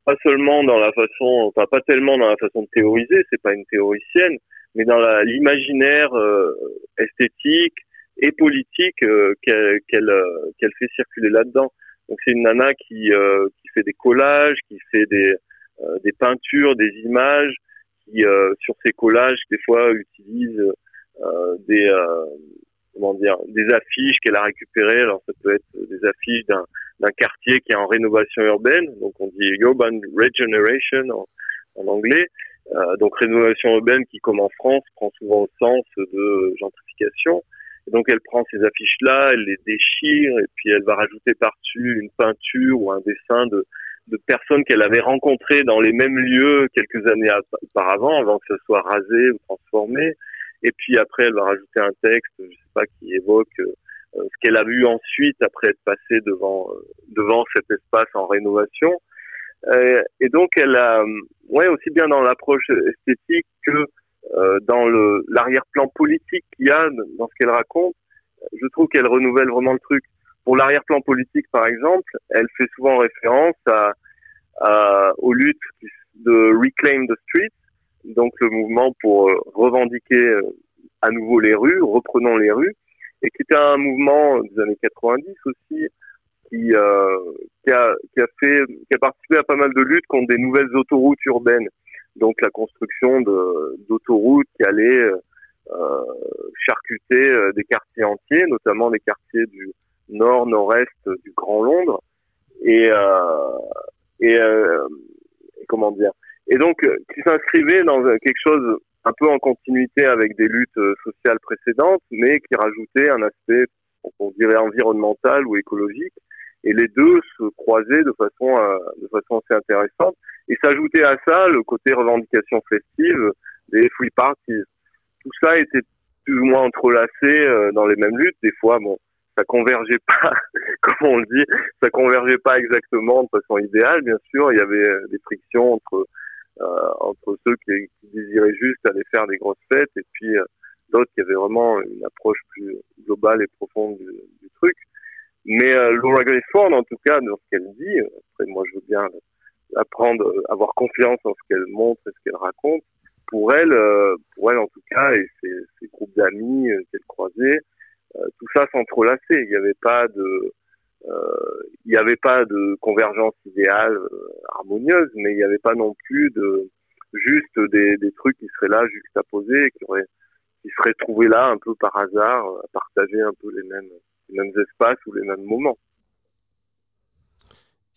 Euh, pas seulement dans la façon, enfin pas tellement dans la façon de théoriser, c'est pas une théoricienne, mais dans l'imaginaire euh, esthétique et politique qu'elle qu'elle fait circuler là-dedans. Donc c'est une nana qui qui fait des collages, qui fait des des peintures, des images, qui sur ces collages des fois utilise des comment dire, des affiches qu'elle a récupérées. Alors ça peut être des affiches d'un d'un quartier qui est en rénovation urbaine, donc on dit urban regeneration en, en anglais. Euh, donc rénovation urbaine qui, comme en France, prend souvent le sens de gentrification. Et donc elle prend ces affiches-là, elle les déchire et puis elle va rajouter par-dessus une peinture ou un dessin de, de personnes qu'elle avait rencontrées dans les mêmes lieux quelques années auparavant, avant que ce soit rasé ou transformé. Et puis après, elle va rajouter un texte, je sais pas, qui évoque euh, ce qu'elle a vu ensuite après être passée devant euh, devant cet espace en rénovation. Euh, et donc, elle a, ouais, aussi bien dans l'approche esthétique que dans le l'arrière-plan politique qu'il y a dans ce qu'elle raconte. Je trouve qu'elle renouvelle vraiment le truc. Pour l'arrière-plan politique, par exemple, elle fait souvent référence à, à aux luttes de Reclaim the Street, donc le mouvement pour euh, revendiquer euh, à nouveau les rues, reprenons les rues, et qui était un mouvement des années 90 aussi, qui, euh, qui, a, qui a fait, qui a participé à pas mal de luttes contre des nouvelles autoroutes urbaines. Donc la construction d'autoroutes qui allaient charcuter des quartiers entiers, notamment les quartiers du nord, nord-est du Grand Londres, et et, comment dire, et donc qui s'inscrivait dans quelque chose un peu en continuité avec des luttes sociales précédentes, mais qui rajoutait un aspect, on dirait environnemental ou écologique, et les deux se croisaient de façon euh, de façon assez intéressante et s'ajoutait à ça le côté revendication festive des free parties. Tout ça était plus ou moins entrelacé euh, dans les mêmes luttes. Des fois, bon, ça convergeait pas, comme on le dit, ça convergeait pas exactement de façon idéale, bien sûr. Il y avait euh, des frictions entre entre ceux qui, qui, désiraient juste aller faire des grosses fêtes et puis d'autres qui avaient vraiment une approche plus globale et profonde du, du truc. Mais euh, Laura Ford, en tout cas, dans ce qu'elle dit, euh, après moi je veux bien apprendre, euh, avoir confiance en ce qu'elle montre et ce qu'elle raconte. Pour elle, euh, pour elle en tout cas, et ses, ses groupes d'amis qu'elle croisait, tout ça s'entrelaçait. Il n'y avait pas de, il n'y avait pas de convergence idéale harmonieuse, mais il n'y avait pas non plus de juste des, des trucs qui seraient là juxtaposés, qui auraient, qui seraient trouvés là un peu par hasard, à partager un peu les mêmes les mêmes espaces ou les mêmes moments.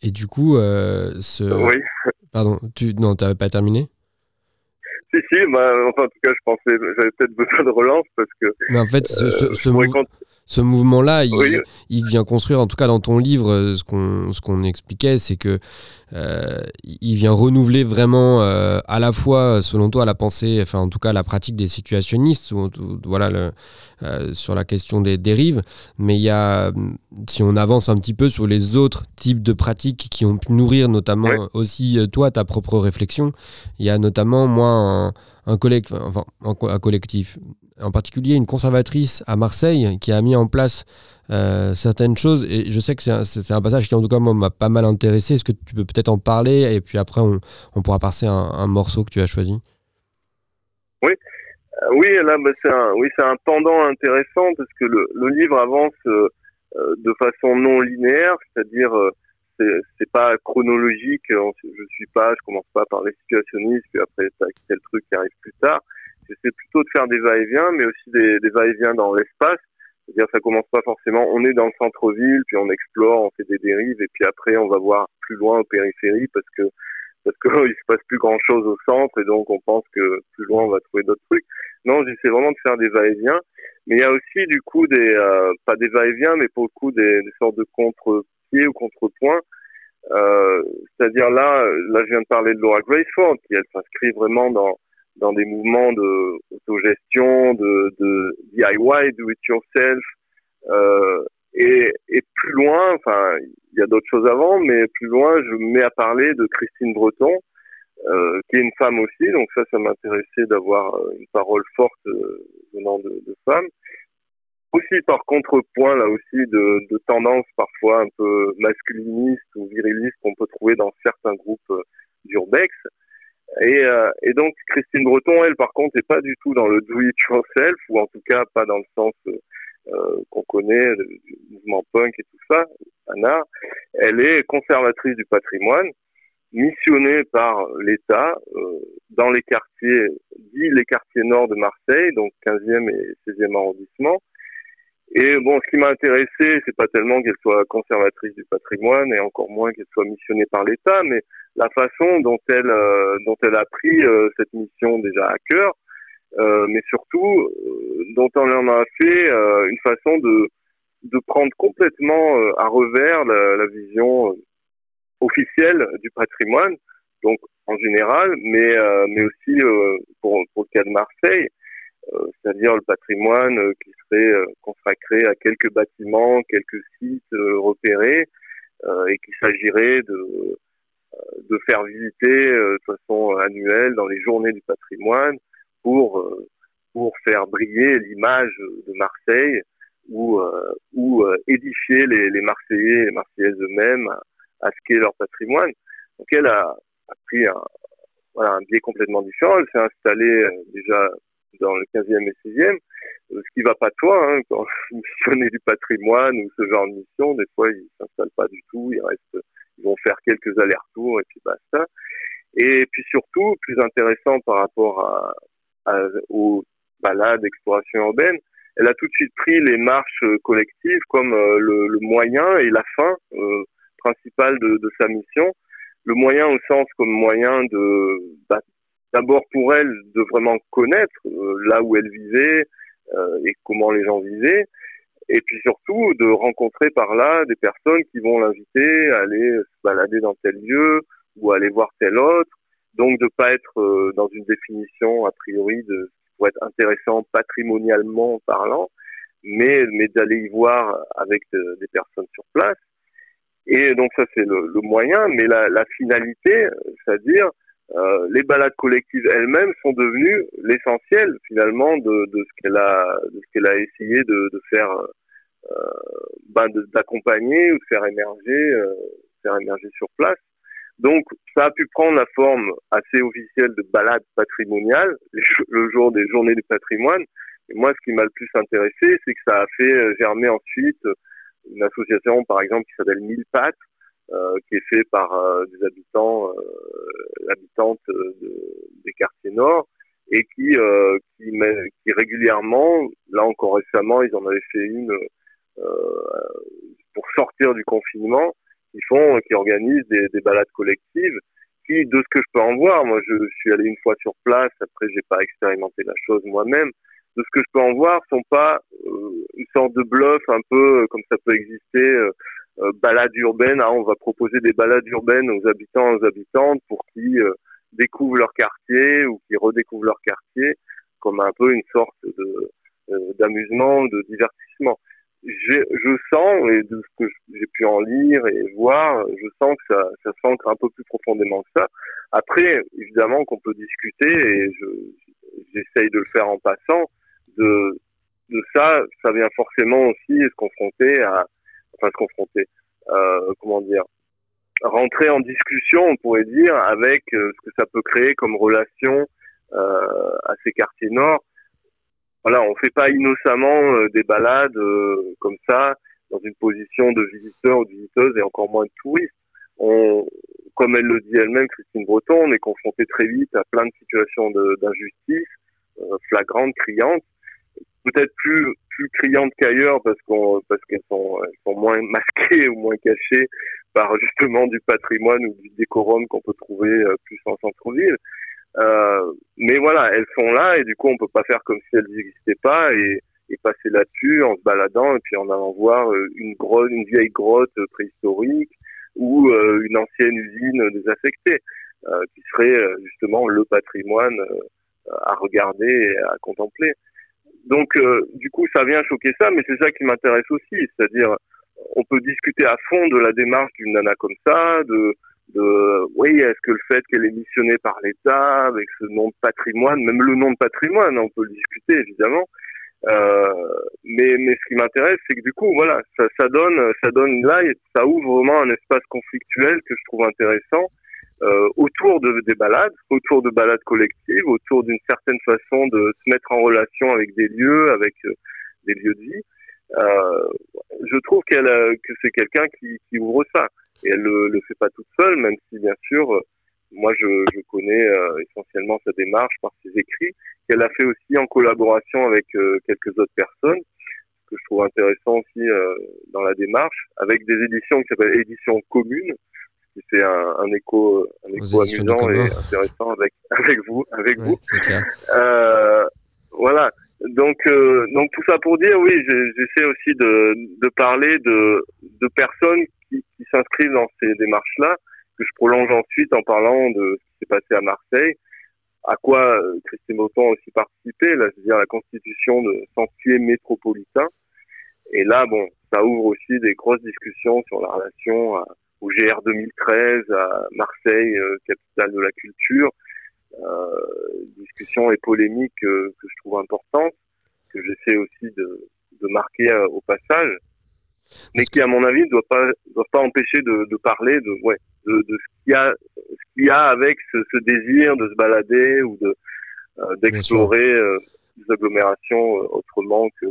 Et du coup, euh, ce... Oui. Pardon, tu non, t'avais pas terminé? Si, si, bah, enfin, en tout cas, je pensais, j'avais peut-être besoin de relance parce que. Mais en fait, ce, ce, euh, ce mouvement-là, il, vient construire, en tout cas dans ton livre, euh, ce qu'on ce qu'on expliquait, c'est que euh, il vient renouveler vraiment euh, à la fois, selon toi, la pensée, enfin en tout cas la pratique des situationnistes, ou, voilà, le, sur la question des dérives. Mais il y a, si on avance un petit peu sur les autres types de pratiques qui ont pu nourrir notamment aussi toi ta propre réflexion, il y a notamment moi un, un, collectif, en particulier une conservatrice à Marseille qui a mis en place euh, certaines choses. Et je sais que c'est un, passage qui, en tout cas, m'a pas mal intéressé. Est-ce que tu peux peut-être en parler Et puis après, on, on pourra passer un, morceau que tu as choisi? Oui. Euh, oui, là, bah, c'est un, oui, un pendant intéressant parce que le, le livre avance euh, de façon non linéaire, c'est-à-dire c'est pas chronologique. Je suis pas, je commence pas par les situationnistes, puis après, le truc qui arrive plus tard c'est plutôt de faire des va-et-vient, mais aussi des, va-et-vient dans l'espace. C'est-à-dire, ça commence pas forcément, on est dans le centre-ville, puis on explore, on fait des dérives, et puis après, on va voir plus loin aux périphéries parce que parce que il se passe plus grand-chose au centre, et donc on pense que plus loin, on va trouver d'autres trucs. Non, j'essaie vraiment de faire des va-et-vient, mais il y a aussi du coup des euh, pas des va-et-vient, mais pour le coup des, des sortes de contre-pieds ou contre-points. Euh, c'est-à-dire là, là, je viens de parler de Laura Graceford, qui elle s'inscrit vraiment dans dans des mouvements de autogestion, de, DIY, do it yourself, euh, et, plus loin, enfin, il y a d'autres choses avant, mais plus loin, je me mets à parler de Christine Breton, euh, qui est une femme aussi, donc ça, ça m'intéressait d'avoir une parole forte venant de femmes. Aussi par contrepoint, là aussi, de, de tendances parfois un peu masculinistes ou virilistes qu'on peut trouver dans certains groupes euh, d'urbex. Et, euh, et, donc Christine Breton, elle, par contre, n'est pas du tout dans le do it yourself, ou en tout cas pas dans le sens euh, qu'on connaît du mouvement punk et tout ça, Anna. Elle est conservatrice du patrimoine, missionnée par l'État euh, dans les quartiers, dit les quartiers nord de Marseille, donc 15e et 16e arrondissement. Et bon, ce qui m'a intéressé, c'est pas tellement qu'elle soit conservatrice du patrimoine et encore moins qu'elle soit missionnée par l'État, mais la façon dont elle euh, dont elle a pris euh, cette mission déjà à cœur, euh, mais surtout dont on en a fait une façon de de prendre complètement à revers la, la vision officielle du patrimoine, donc en général, mais mais aussi pour pour le cas de Marseille, c'est-à-dire le patrimoine qui serait consacré à quelques bâtiments, quelques sites repérés, et qu'il s'agirait de de faire visiter euh, de façon annuelle dans les journées du patrimoine pour euh, pour faire briller l'image de Marseille ou euh, ou édifier les, les Marseillais et les Marseillaises eux-mêmes à, ce qu'est leur patrimoine. Donc elle a, a pris un, voilà, un biais complètement différent. Elle s'est installée déjà dans le 15e et 6e, ce qui va pas de soi, hein, quand missionner du patrimoine ou ce genre de mission, des fois ils s'installent pas du tout, ils restent ils vont faire quelques allers-retours et puis basta. Et puis surtout, plus intéressant par rapport à, à, aux balade, exploration urbaine, elle a tout de suite pris les marches collectives comme le, moyen et la fin principale de, de, sa mission. Le moyen au sens comme moyen de bah, d'abord pour elle de vraiment connaître là où elle vivait et comment les gens vivaient, et puis surtout de rencontrer par là des personnes qui vont l'inviter à aller se balader dans tel lieu ou aller voir tel autre. Donc de pas être euh, dans une définition a priori de ce qui pourrait être intéressant patrimonialement parlant, mais mais d'aller y voir avec des personnes sur place. Et donc ça c'est le, le, moyen, mais la, la finalité, c'est-à-dire euh, les balades collectives elles-mêmes sont devenues l'essentiel finalement de, de ce qu'elle a de ce qu'elle a essayé de, de faire euh, ben d'accompagner ou de faire émerger euh, faire émerger sur place. Donc ça a pu prendre la forme assez officielle de balades patrimoniales le jour des journées du patrimoine. Et moi ce qui m'a le plus intéressé c'est que ça a fait germer ensuite une association par exemple qui s'appelle Mille Pattes qui est fait par euh, des habitants, euh, habitantes des quartiers nord, et qui, qui, met, qui régulièrement, là encore récemment, ils en avaient fait une pour sortir du confinement, qui font, qui organisent des, des, balades collectives, qui, de ce que je peux en voir, moi je, suis allé une fois sur place, après j'ai pas expérimenté la chose moi-même, de ce que je peux en voir, sont pas une sorte de bluff un peu comme ça peut exister euh, balades urbaines. Hein, on va proposer des balades urbaines aux habitants aux habitantes pour qu'ils euh, découvrent leur quartier ou qu'ils redécouvrent leur quartier comme un peu une sorte de euh, d'amusement, de divertissement. Je sens, et de ce que j'ai pu en lire et voir, je sens que ça, ça s'ancre un peu plus profondément que ça. Après, évidemment qu'on peut discuter, et j'essaye de le faire en passant, de, de ça, ça vient forcément aussi se confronter à, enfin se confronter, euh, comment dire, rentrer en discussion, on pourrait dire, avec euh, ce que ça peut créer comme relation euh, à ces quartiers nord. Voilà, on fait pas innocemment des balades comme ça dans une position de visiteur ou de visiteuse et encore moins de touriste. Comme elle le dit elle-même, Christine Breton, on est confronté très vite à plein de situations d'injustice flagrantes, criantes, peut-être plus plus criantes qu'ailleurs parce qu'on parce qu'elles sont elles sont moins masquées ou moins cachées par justement du patrimoine ou du décorum qu'on peut trouver euh, plus en centre-ville. Euh, mais voilà, elles sont là et du coup on peut pas faire comme si elles n'existaient pas et, et passer là-dessus en se baladant et puis en allant voir euh, une grotte, une vieille grotte préhistorique ou euh, une ancienne usine désaffectée qui serait justement le patrimoine à regarder et à contempler. Donc, euh, du coup, ça vient choquer ça, mais c'est ça qui m'intéresse aussi, c'est-à-dire, on peut discuter à fond de la démarche d'une nana comme ça, de, de, oui, est-ce que le fait qu'elle est missionnée par l'État, avec ce nom de patrimoine, même le nom de patrimoine, on peut le discuter évidemment. Euh, mais, mais ce qui m'intéresse, c'est que du coup, voilà, ça, ça donne, ça donne là, ça ouvre vraiment un espace conflictuel que je trouve intéressant euh, autour de, des balades, autour de balades collectives, autour d'une certaine façon de se mettre en relation avec des lieux, avec euh, des lieux de vie. Euh, je trouve qu'elle que c'est quelqu'un qui, qui, ouvre ça et elle le, le fait pas toute seule, même si bien sûr euh, moi je, je connais essentiellement sa démarche par ses écrits qu'elle a fait aussi en collaboration avec quelques autres personnes que je trouve intéressant aussi dans la démarche avec des éditions qui s'appellent éditions communes c'est un, un, écho, un écho amusant et intéressant avec avec vous, avec vous. Euh, voilà. Donc euh, donc tout ça pour dire, oui, j'essaie aussi de de parler de de personnes qui, qui s'inscrivent dans ces démarches-là, que je prolonge ensuite en parlant de ce qui s'est passé à Marseille, à quoi euh, Christine Breton a aussi participé, là, c'est-à-dire la constitution de sentiers métropolitains. Et là, bon, ça ouvre aussi des grosses discussions sur la relation à, au GR 2013 à Marseille, euh, capitale de la culture. Euh, discussion et polémique euh, que je trouve importante, que j'essaie aussi de, de marquer au passage, mais qui, à mon avis, ne doit pas, doit pas empêcher de, de parler de, ouais, de, de ce qu'il y a, ce qu'il y a avec ce, ce, désir de se balader ou de d'explorer des agglomérations autrement que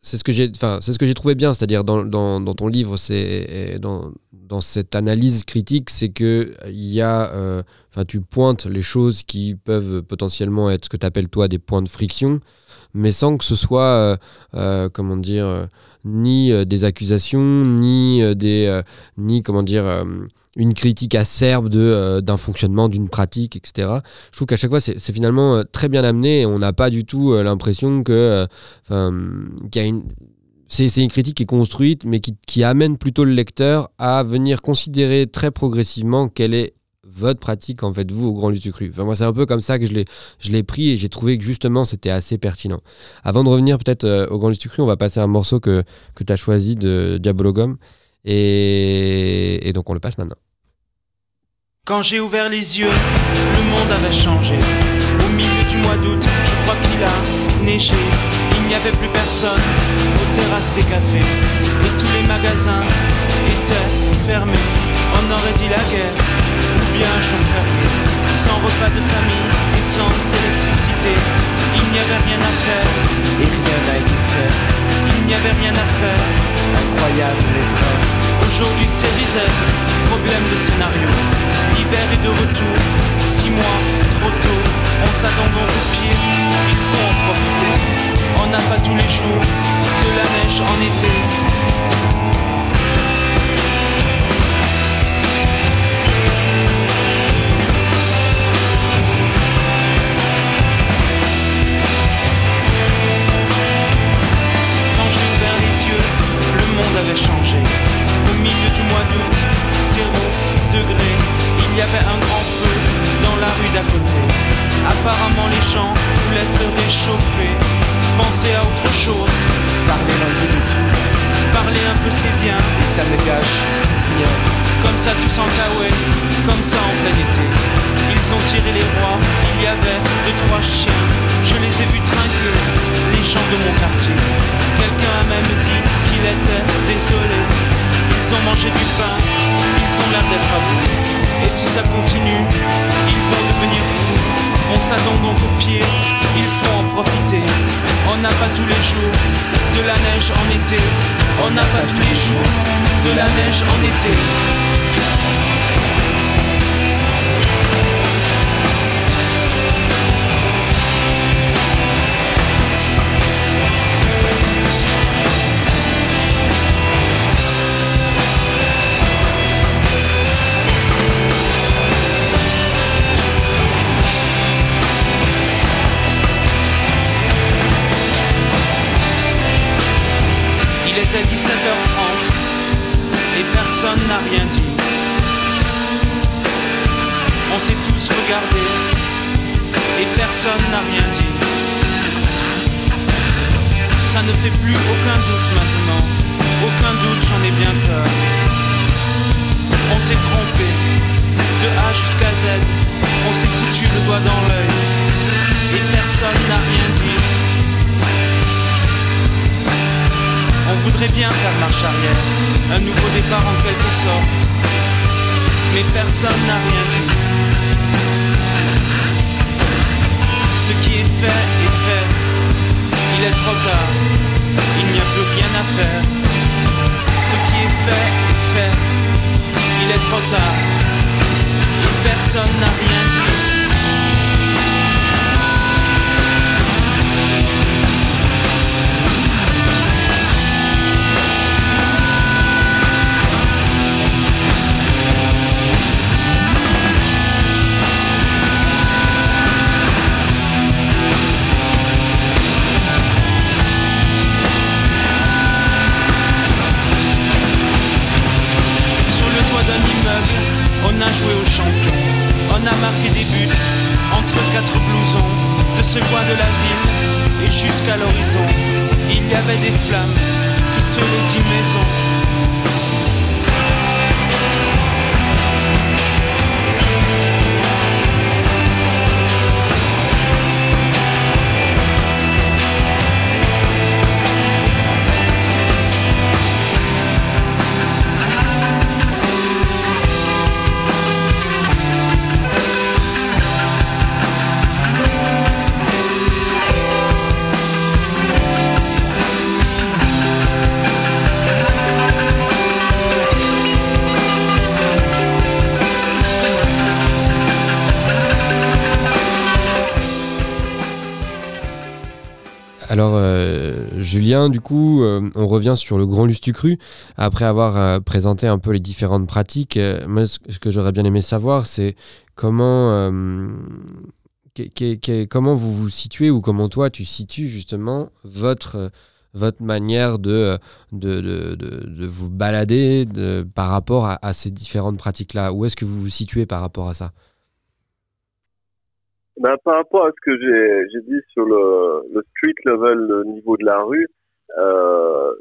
c'est ce que j'ai, enfin, c'est ce que j'ai trouvé bien, c'est-à-dire dans, dans, dans, ton livre, c'est dans, dans cette analyse critique, c'est que il y a, euh, enfin, tu pointes les choses qui peuvent potentiellement être ce que tu appelles toi des points de friction, mais sans que ce soit, euh, euh, comment dire, ni des accusations, ni des, ni comment dire, une critique acerbe de d'un fonctionnement, d'une pratique, etc. Je trouve qu'à chaque fois, c'est finalement très bien amené et on n'a pas du tout l'impression que, y a une c'est une critique qui est construite, mais qui, amène plutôt le lecteur à venir considérer très progressivement quelle est votre pratique, en fait, vous, au Grand Lutte Cru. Enfin, moi, c'est un peu comme ça que je l'ai pris et j'ai trouvé que justement, c'était assez pertinent. Avant de revenir peut-être euh, au Grand Lutte Cru, on va passer un morceau que, que tu as choisi de Diabologum. Et, et donc, on le passe maintenant. Quand j'ai ouvert les yeux, le monde avait changé. Au milieu du mois d'août, je crois qu'il a neigé. Il n'y avait plus personne aux terrasses des cafés. Et tous les magasins étaient fermés. On aurait dit la guerre, ou bien un jour férié. Sans repas de famille et sans électricité. Il n'y avait rien à faire, et rien n'a été fait. Il n'y avait rien à faire, incroyable mais vrai. Aujourd'hui c'est Rizet, problème de scénario. L'hiver est de retour, six mois, trop tôt. On s'attend donc au pire, il faut en profiter on n'a pas tous les jours de la neige en été. Changé. Au milieu du mois d'août, zéro degré, il y avait un grand feu dans la rue d'à côté. Apparemment les gens voulaient se réchauffer penser à autre chose. Parler un peu de tout. Parler un peu c'est bien, et ça ne gâche rien. Comme ça tous en kawaii, comme ça en plein été. Ils ont tiré les rois, il y avait deux trois chiens. Je les ai vus trinquer, les gens de mon quartier. Quelqu'un a même dit qu'il était désolé. Ils ont mangé du pain, ils ont l'air d'être à bout. Et si ça continue, ils vont devenir fous. On s'attend donc au pire, il faut en profiter. On n'a pas tous les jours de la neige en été. On n'a pas tous les jours de la neige en été. flamme toutes les dix maisons. Julien, du coup, euh, on revient sur le Grand Lustucru. Après avoir euh, présenté un peu les différentes pratiques, moi, ce que j'aurais bien aimé savoir, c'est comment, vous vous situez ou comment toi, tu situes justement votre, manière de, vous balader par rapport à, à ces différentes pratiques-là. Où est-ce que vous vous situez par rapport à ça? Ben, par rapport à ce que j'ai dit sur le, le, street level, le niveau de la rue, euh,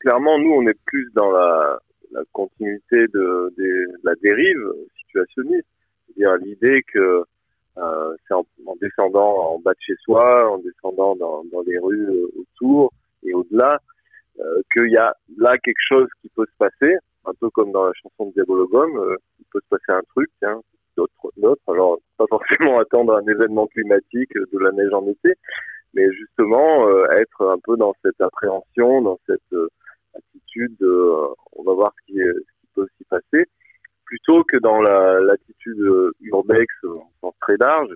clairement, nous, on est plus dans la, la continuité de, de, la dérive situationniste. C'est-à-dire l'idée que euh, c'est en, descendant en bas de chez soi, en descendant dans, dans les rues euh, autour et au-delà, euh, qu'il y a là quelque chose qui peut se passer, un peu comme dans la chanson de Diabologum, euh, il peut se passer un truc, hein, d'autres, Alors, pas forcément attendre un événement climatique, de la neige en été, mais justement euh, être un peu dans cette appréhension, dans cette euh, attitude de euh, on va voir ce qui, peut s'y passer, plutôt que dans l'attitude urbex en sens très large,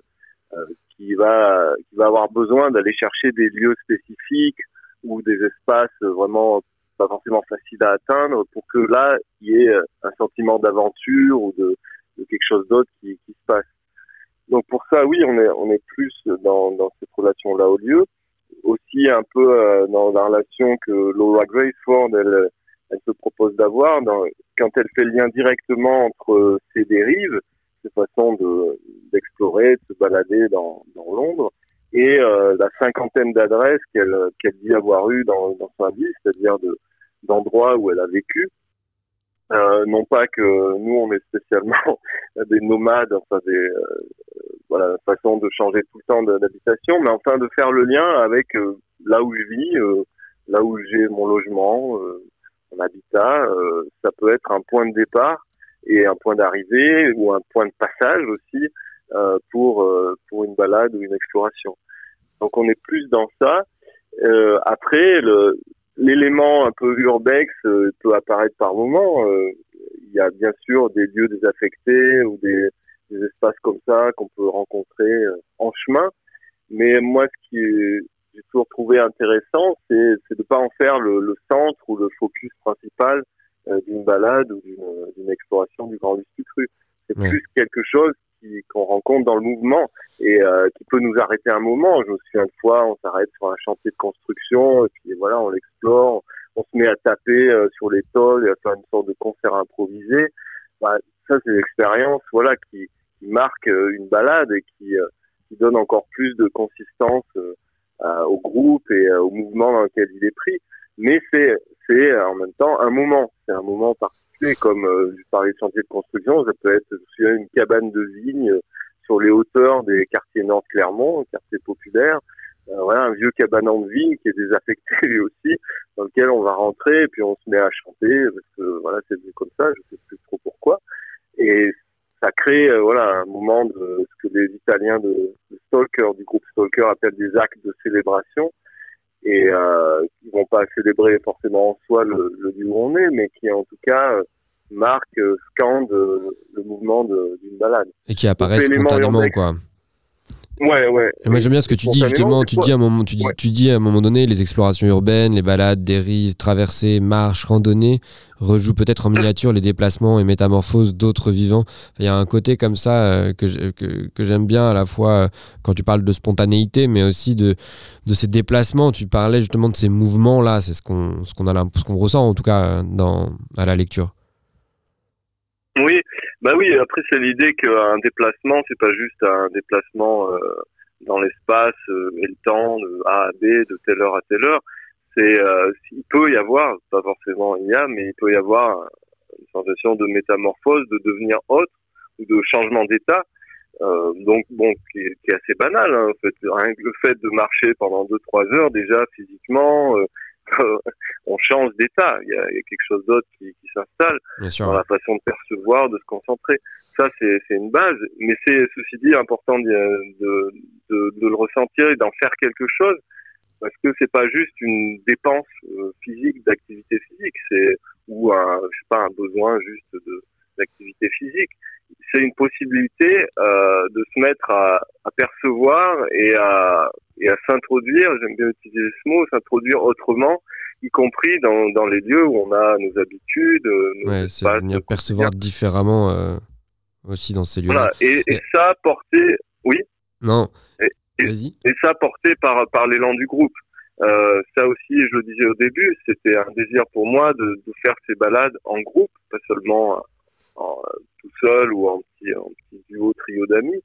qui va qui va avoir besoin d'aller chercher des lieux spécifiques ou des espaces vraiment pas forcément faciles à atteindre pour que là il y ait un sentiment d'aventure ou de de quelque chose d'autre qui, se passe. Donc pour ça, oui, on est, plus dans, dans cette relation-là au lieu. Aussi un peu euh, dans la relation que Laura Grace elle, se propose d'avoir quand elle fait le lien directement entre ces dérives, ces façons de, d'explorer, de se balader dans, Londres, et euh, la cinquantaine d'adresses qu'elle, dit avoir eues dans, dans sa vie, c'est-à-dire de, d'endroits où elle a vécu. Euh, non pas que nous on est spécialement des nomades, enfin des euh, voilà façon de changer tout le temps d'habitation, mais enfin de faire le lien avec euh, là où je vis, euh, là où j'ai mon logement, mon habitat. ça peut être un point de départ et un point d'arrivée ou un point de passage aussi pour pour une balade ou une exploration. Donc on est plus dans ça. après le l'élément un peu urbex euh, peut apparaître par moment. Euh, il y a bien sûr des lieux désaffectés ou des, des espaces comme ça qu'on peut rencontrer euh, en chemin. Mais moi, ce qui j'ai toujours trouvé intéressant, c'est, de ne pas en faire le, le, centre ou le focus principal d'une balade ou d'une, exploration du Grand Cru. C'est plus quelque chose qu'on rencontre dans le mouvement et euh, qui peut nous arrêter un moment. Je me souviens une fois, on s'arrête sur un chantier de construction et puis voilà, on l'explore, on se met à taper euh, sur les tôles et à faire une sorte de concert improvisé. Bah, ça, c'est l'expérience voilà, qui, marque euh, une balade et qui, qui donne encore plus de consistance au groupe et au mouvement dans lequel il est pris. Mais c'est c'est en même temps un moment, c'est un moment particulier, comme euh, je parlais de chantier de construction, ça peut être une cabane de vigne sur les hauteurs des quartiers Nord Clermont, quartier populaire, euh, voilà, un vieux cabanon de vigne qui est désaffecté lui aussi, dans lequel on va rentrer et puis on se met à chanter, parce que voilà, c'est comme ça, je sais plus trop pourquoi. Et ça crée euh, voilà un moment de ce que les Italiens de Stalker, du groupe Stalker appellent des actes de célébration et euh, qui vont pas célébrer forcément en soi le, le lieu où on est, mais qui en tout cas euh, marque, euh, scande euh, le mouvement d'une balade. Et qui apparaît spontanément, quoi. Ouais, ouais. moi j'aime bien ce que tu dis justement. Tu dis, à un moment, tu, dis, tu dis à un moment donné, les explorations urbaines, les balades, dérives, traversées, marches, randonnées rejouent peut-être en miniature les déplacements et métamorphoses d'autres vivants. Il y a un côté comme ça euh, que, que, que j'aime bien à la fois euh, quand tu parles de spontanéité, mais aussi de, de ces déplacements. Tu parlais justement de ces mouvements là. C'est ce qu'on ce qu'on qu'on ressent en tout cas dans à la lecture. Oui, bah oui, après c'est l'idée qu'un déplacement, c'est pas juste un déplacement euh, dans l'espace euh, et le temps de A à B, de telle heure à telle heure. C'est, euh, il peut y avoir, pas forcément il y a, mais il peut y avoir une sensation de métamorphose, de devenir autre ou de changement d'état. Euh, donc bon, qui est, qui est assez banal. Hein, en fait, le fait de marcher pendant deux trois heures déjà physiquement, on change d'état. Il y, a, quelque chose d'autre qui, qui s'installe dans la façon de percevoir, de se concentrer. Ça, c'est une base, mais c'est ceci dit important de, de, de, de le ressentir et d'en faire quelque chose, parce que c'est pas juste une dépense euh, physique d'activité physique, c'est ou un, je sais pas, un besoin juste de d'activité physique. C'est une possibilité euh, de se mettre à, à percevoir et à, et à s'introduire, j'aime bien utiliser ce mot, s'introduire autrement, y compris dans, dans les lieux où on a nos habitudes, nos Ouais, c'est venir percevoir différemment euh, aussi dans ces lieux Voilà, et, et Et- ça porté, oui, Non, Et- et- vas-y. et ça porté par par l'élan du groupe. Euh, ça aussi, je le disais au début, c'était un désir pour moi de, de faire ces balades en groupe, pas seulement en, tout seul ou en petit, en petit duo, trio d'amis,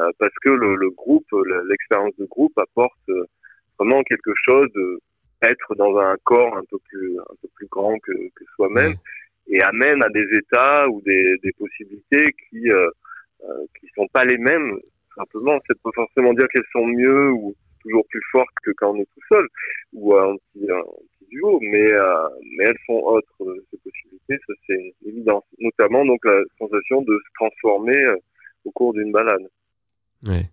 euh, parce que le, le groupe, le- l'expérience de groupe apporte euh, vraiment quelque chose de être dans un corps un peu plus un peu plus grand que, que soi-même et amène à des états ou des, des possibilités qui euh, euh, qui sont pas les mêmes simplement. C'est pas forcément dire qu'elles sont mieux ou toujours plus fortes que quand on est tout seul ou un petit, duo mais euh, elles sont autres euh, ces possibilités ça c'est une évidence notamment donc la sensation de se transformer euh, au cours d'une balade Ouais.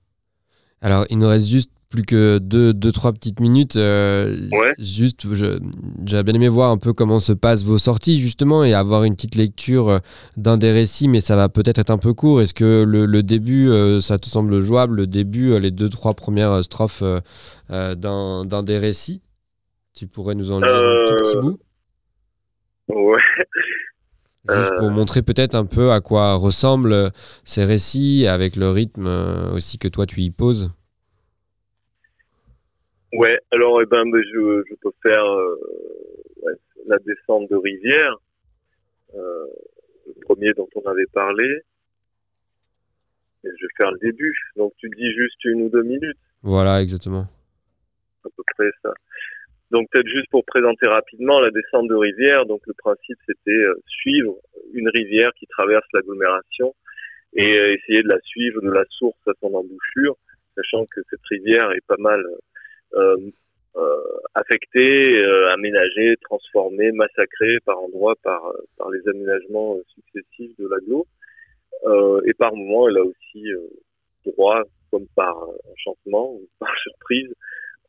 Alors, il nous reste juste plus que deux, deux trois petites minutes. euh, Ouais. Juste, j'aurais bien aimé voir un peu comment se passent vos sorties, justement, et avoir une petite lecture euh, d'un des récits, mais ça va peut-être être un peu court. Est-ce que le, le début, euh, ça te semble jouable Le début, les deux, trois premières strophes euh, d'un des récits? Tu pourrais nous en lire un tout petit bout? Ouais Juste pour montrer peut-être un peu à quoi ressemblent ces récits, avec le rythme aussi que toi tu y poses. Ouais, alors eh ben, je, je peux faire euh, ouais, la descente de rivière, euh, le premier dont on avait parlé. Et je vais faire le début. Donc tu dis juste une ou deux minutes, Voilà, exactement. à peu près ça. Donc peut-être juste pour présenter rapidement la descente de rivière. Donc le principe c'était euh, suivre une rivière qui traverse l'agglomération et essayer de la suivre de la source à son embouchure, sachant que cette rivière est pas mal affectée, euh, aménagée, transformée, massacrée par endroits par, euh, par les aménagements euh, successifs de l'agglo. Euh, et par moments, elle a aussi euh, droit, comme par euh, enchantement ou par surprise,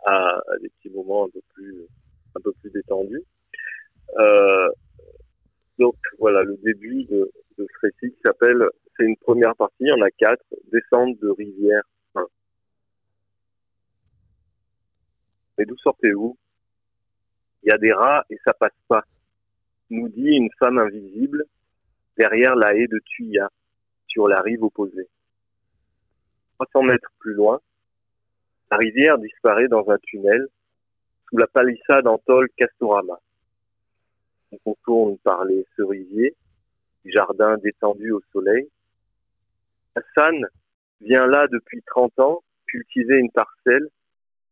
à, à des petits moments un peu plus, un peu plus détendus. Euh, donc voilà le début de, de ce récit qui s'appelle, c'est une première partie, il y en a quatre, descente de rivière Mais d'où sortez-vous? Il y a des rats et ça passe pas, nous dit une femme invisible derrière la haie de Tuya, sur la rive opposée. 300 mètres plus loin, la rivière disparaît dans un tunnel sous la palissade en tôle Castorama. On contourne par les cerisiers, jardin détendu au soleil. Hassan vient là depuis 30 ans cultiver une parcelle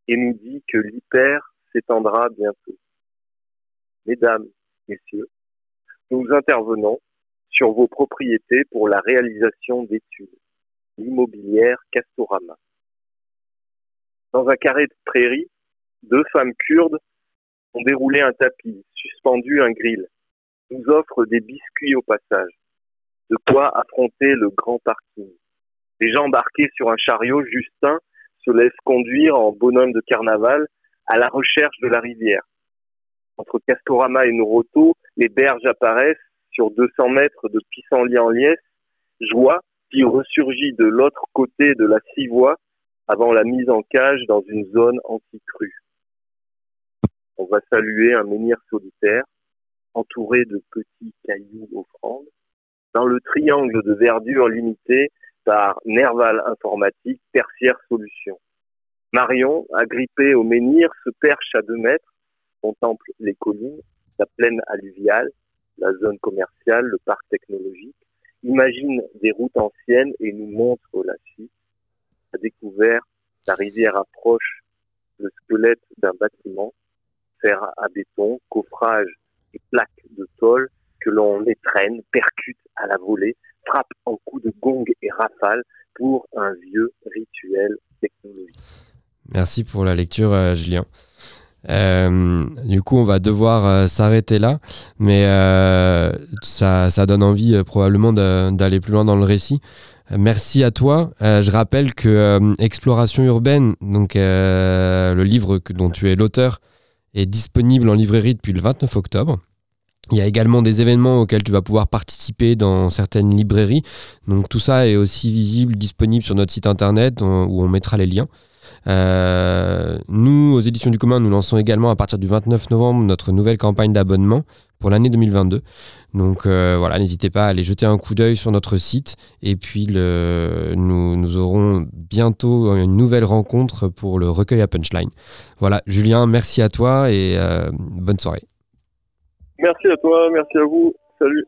et nous dit que l'hyper s'étendra bientôt. Mesdames, messieurs, nous intervenons sur vos propriétés pour la réalisation d'études. L'immobilière Castorama. Dans un carré de prairie, deux femmes kurdes ont déroulé un tapis, suspendu un grill, nous offrent des biscuits au passage. De quoi affronter le grand parking. Les gens embarqués sur un chariot, Justin se laisse conduire en bonhomme de carnaval à la recherche de la rivière. Entre Castorama et Noroto, les berges apparaissent sur 200 mètres de pissenlit en liesse, joie qui ressurgit de l'autre côté de la Civoie avant la mise en cage dans une zone anti-crue. On va saluer un menhir solitaire, entouré de petits cailloux offrandes, dans le triangle de verdure limité par Nerval Informatique, Tertiaire Solutions. Marion, agrippée au menhir, se perche à deux mètres, contemple les collines, la plaine alluviale, la zone commerciale, le parc technologique, imagine des routes anciennes et nous montre la suite. A découvert, la rivière approche le squelette d'un bâtiment, fer à béton, coffrage et plaques de tôle que l'on étreigne, percute à la volée, frappe en coups de gong et rafale pour un vieux rituel technologique. Merci pour la lecture, euh, Julien. Euh, du coup, on va devoir euh, s'arrêter là, mais ça, ça donne envie probablement d'aller plus loin dans le récit. Merci à toi. Je rappelle que Exploration urbaine, donc le livre dont tu es l'auteur, est disponible en librairie depuis le 29 octobre. Il y a également des événements auxquels tu vas pouvoir participer dans certaines librairies. Donc tout ça est aussi visible, disponible sur notre site internet où on mettra les liens. Euh, nous, aux éditions du commun, nous lançons également à partir du 29 novembre notre nouvelle campagne d'abonnement pour l'année 2022. Donc euh, voilà, n'hésitez pas à aller jeter un coup d'œil sur notre site. Et puis nous, nous, aurons bientôt une nouvelle rencontre pour le recueil à punchline. Voilà, Julien, merci à toi et bonne soirée. Merci à toi, merci à vous. Salut.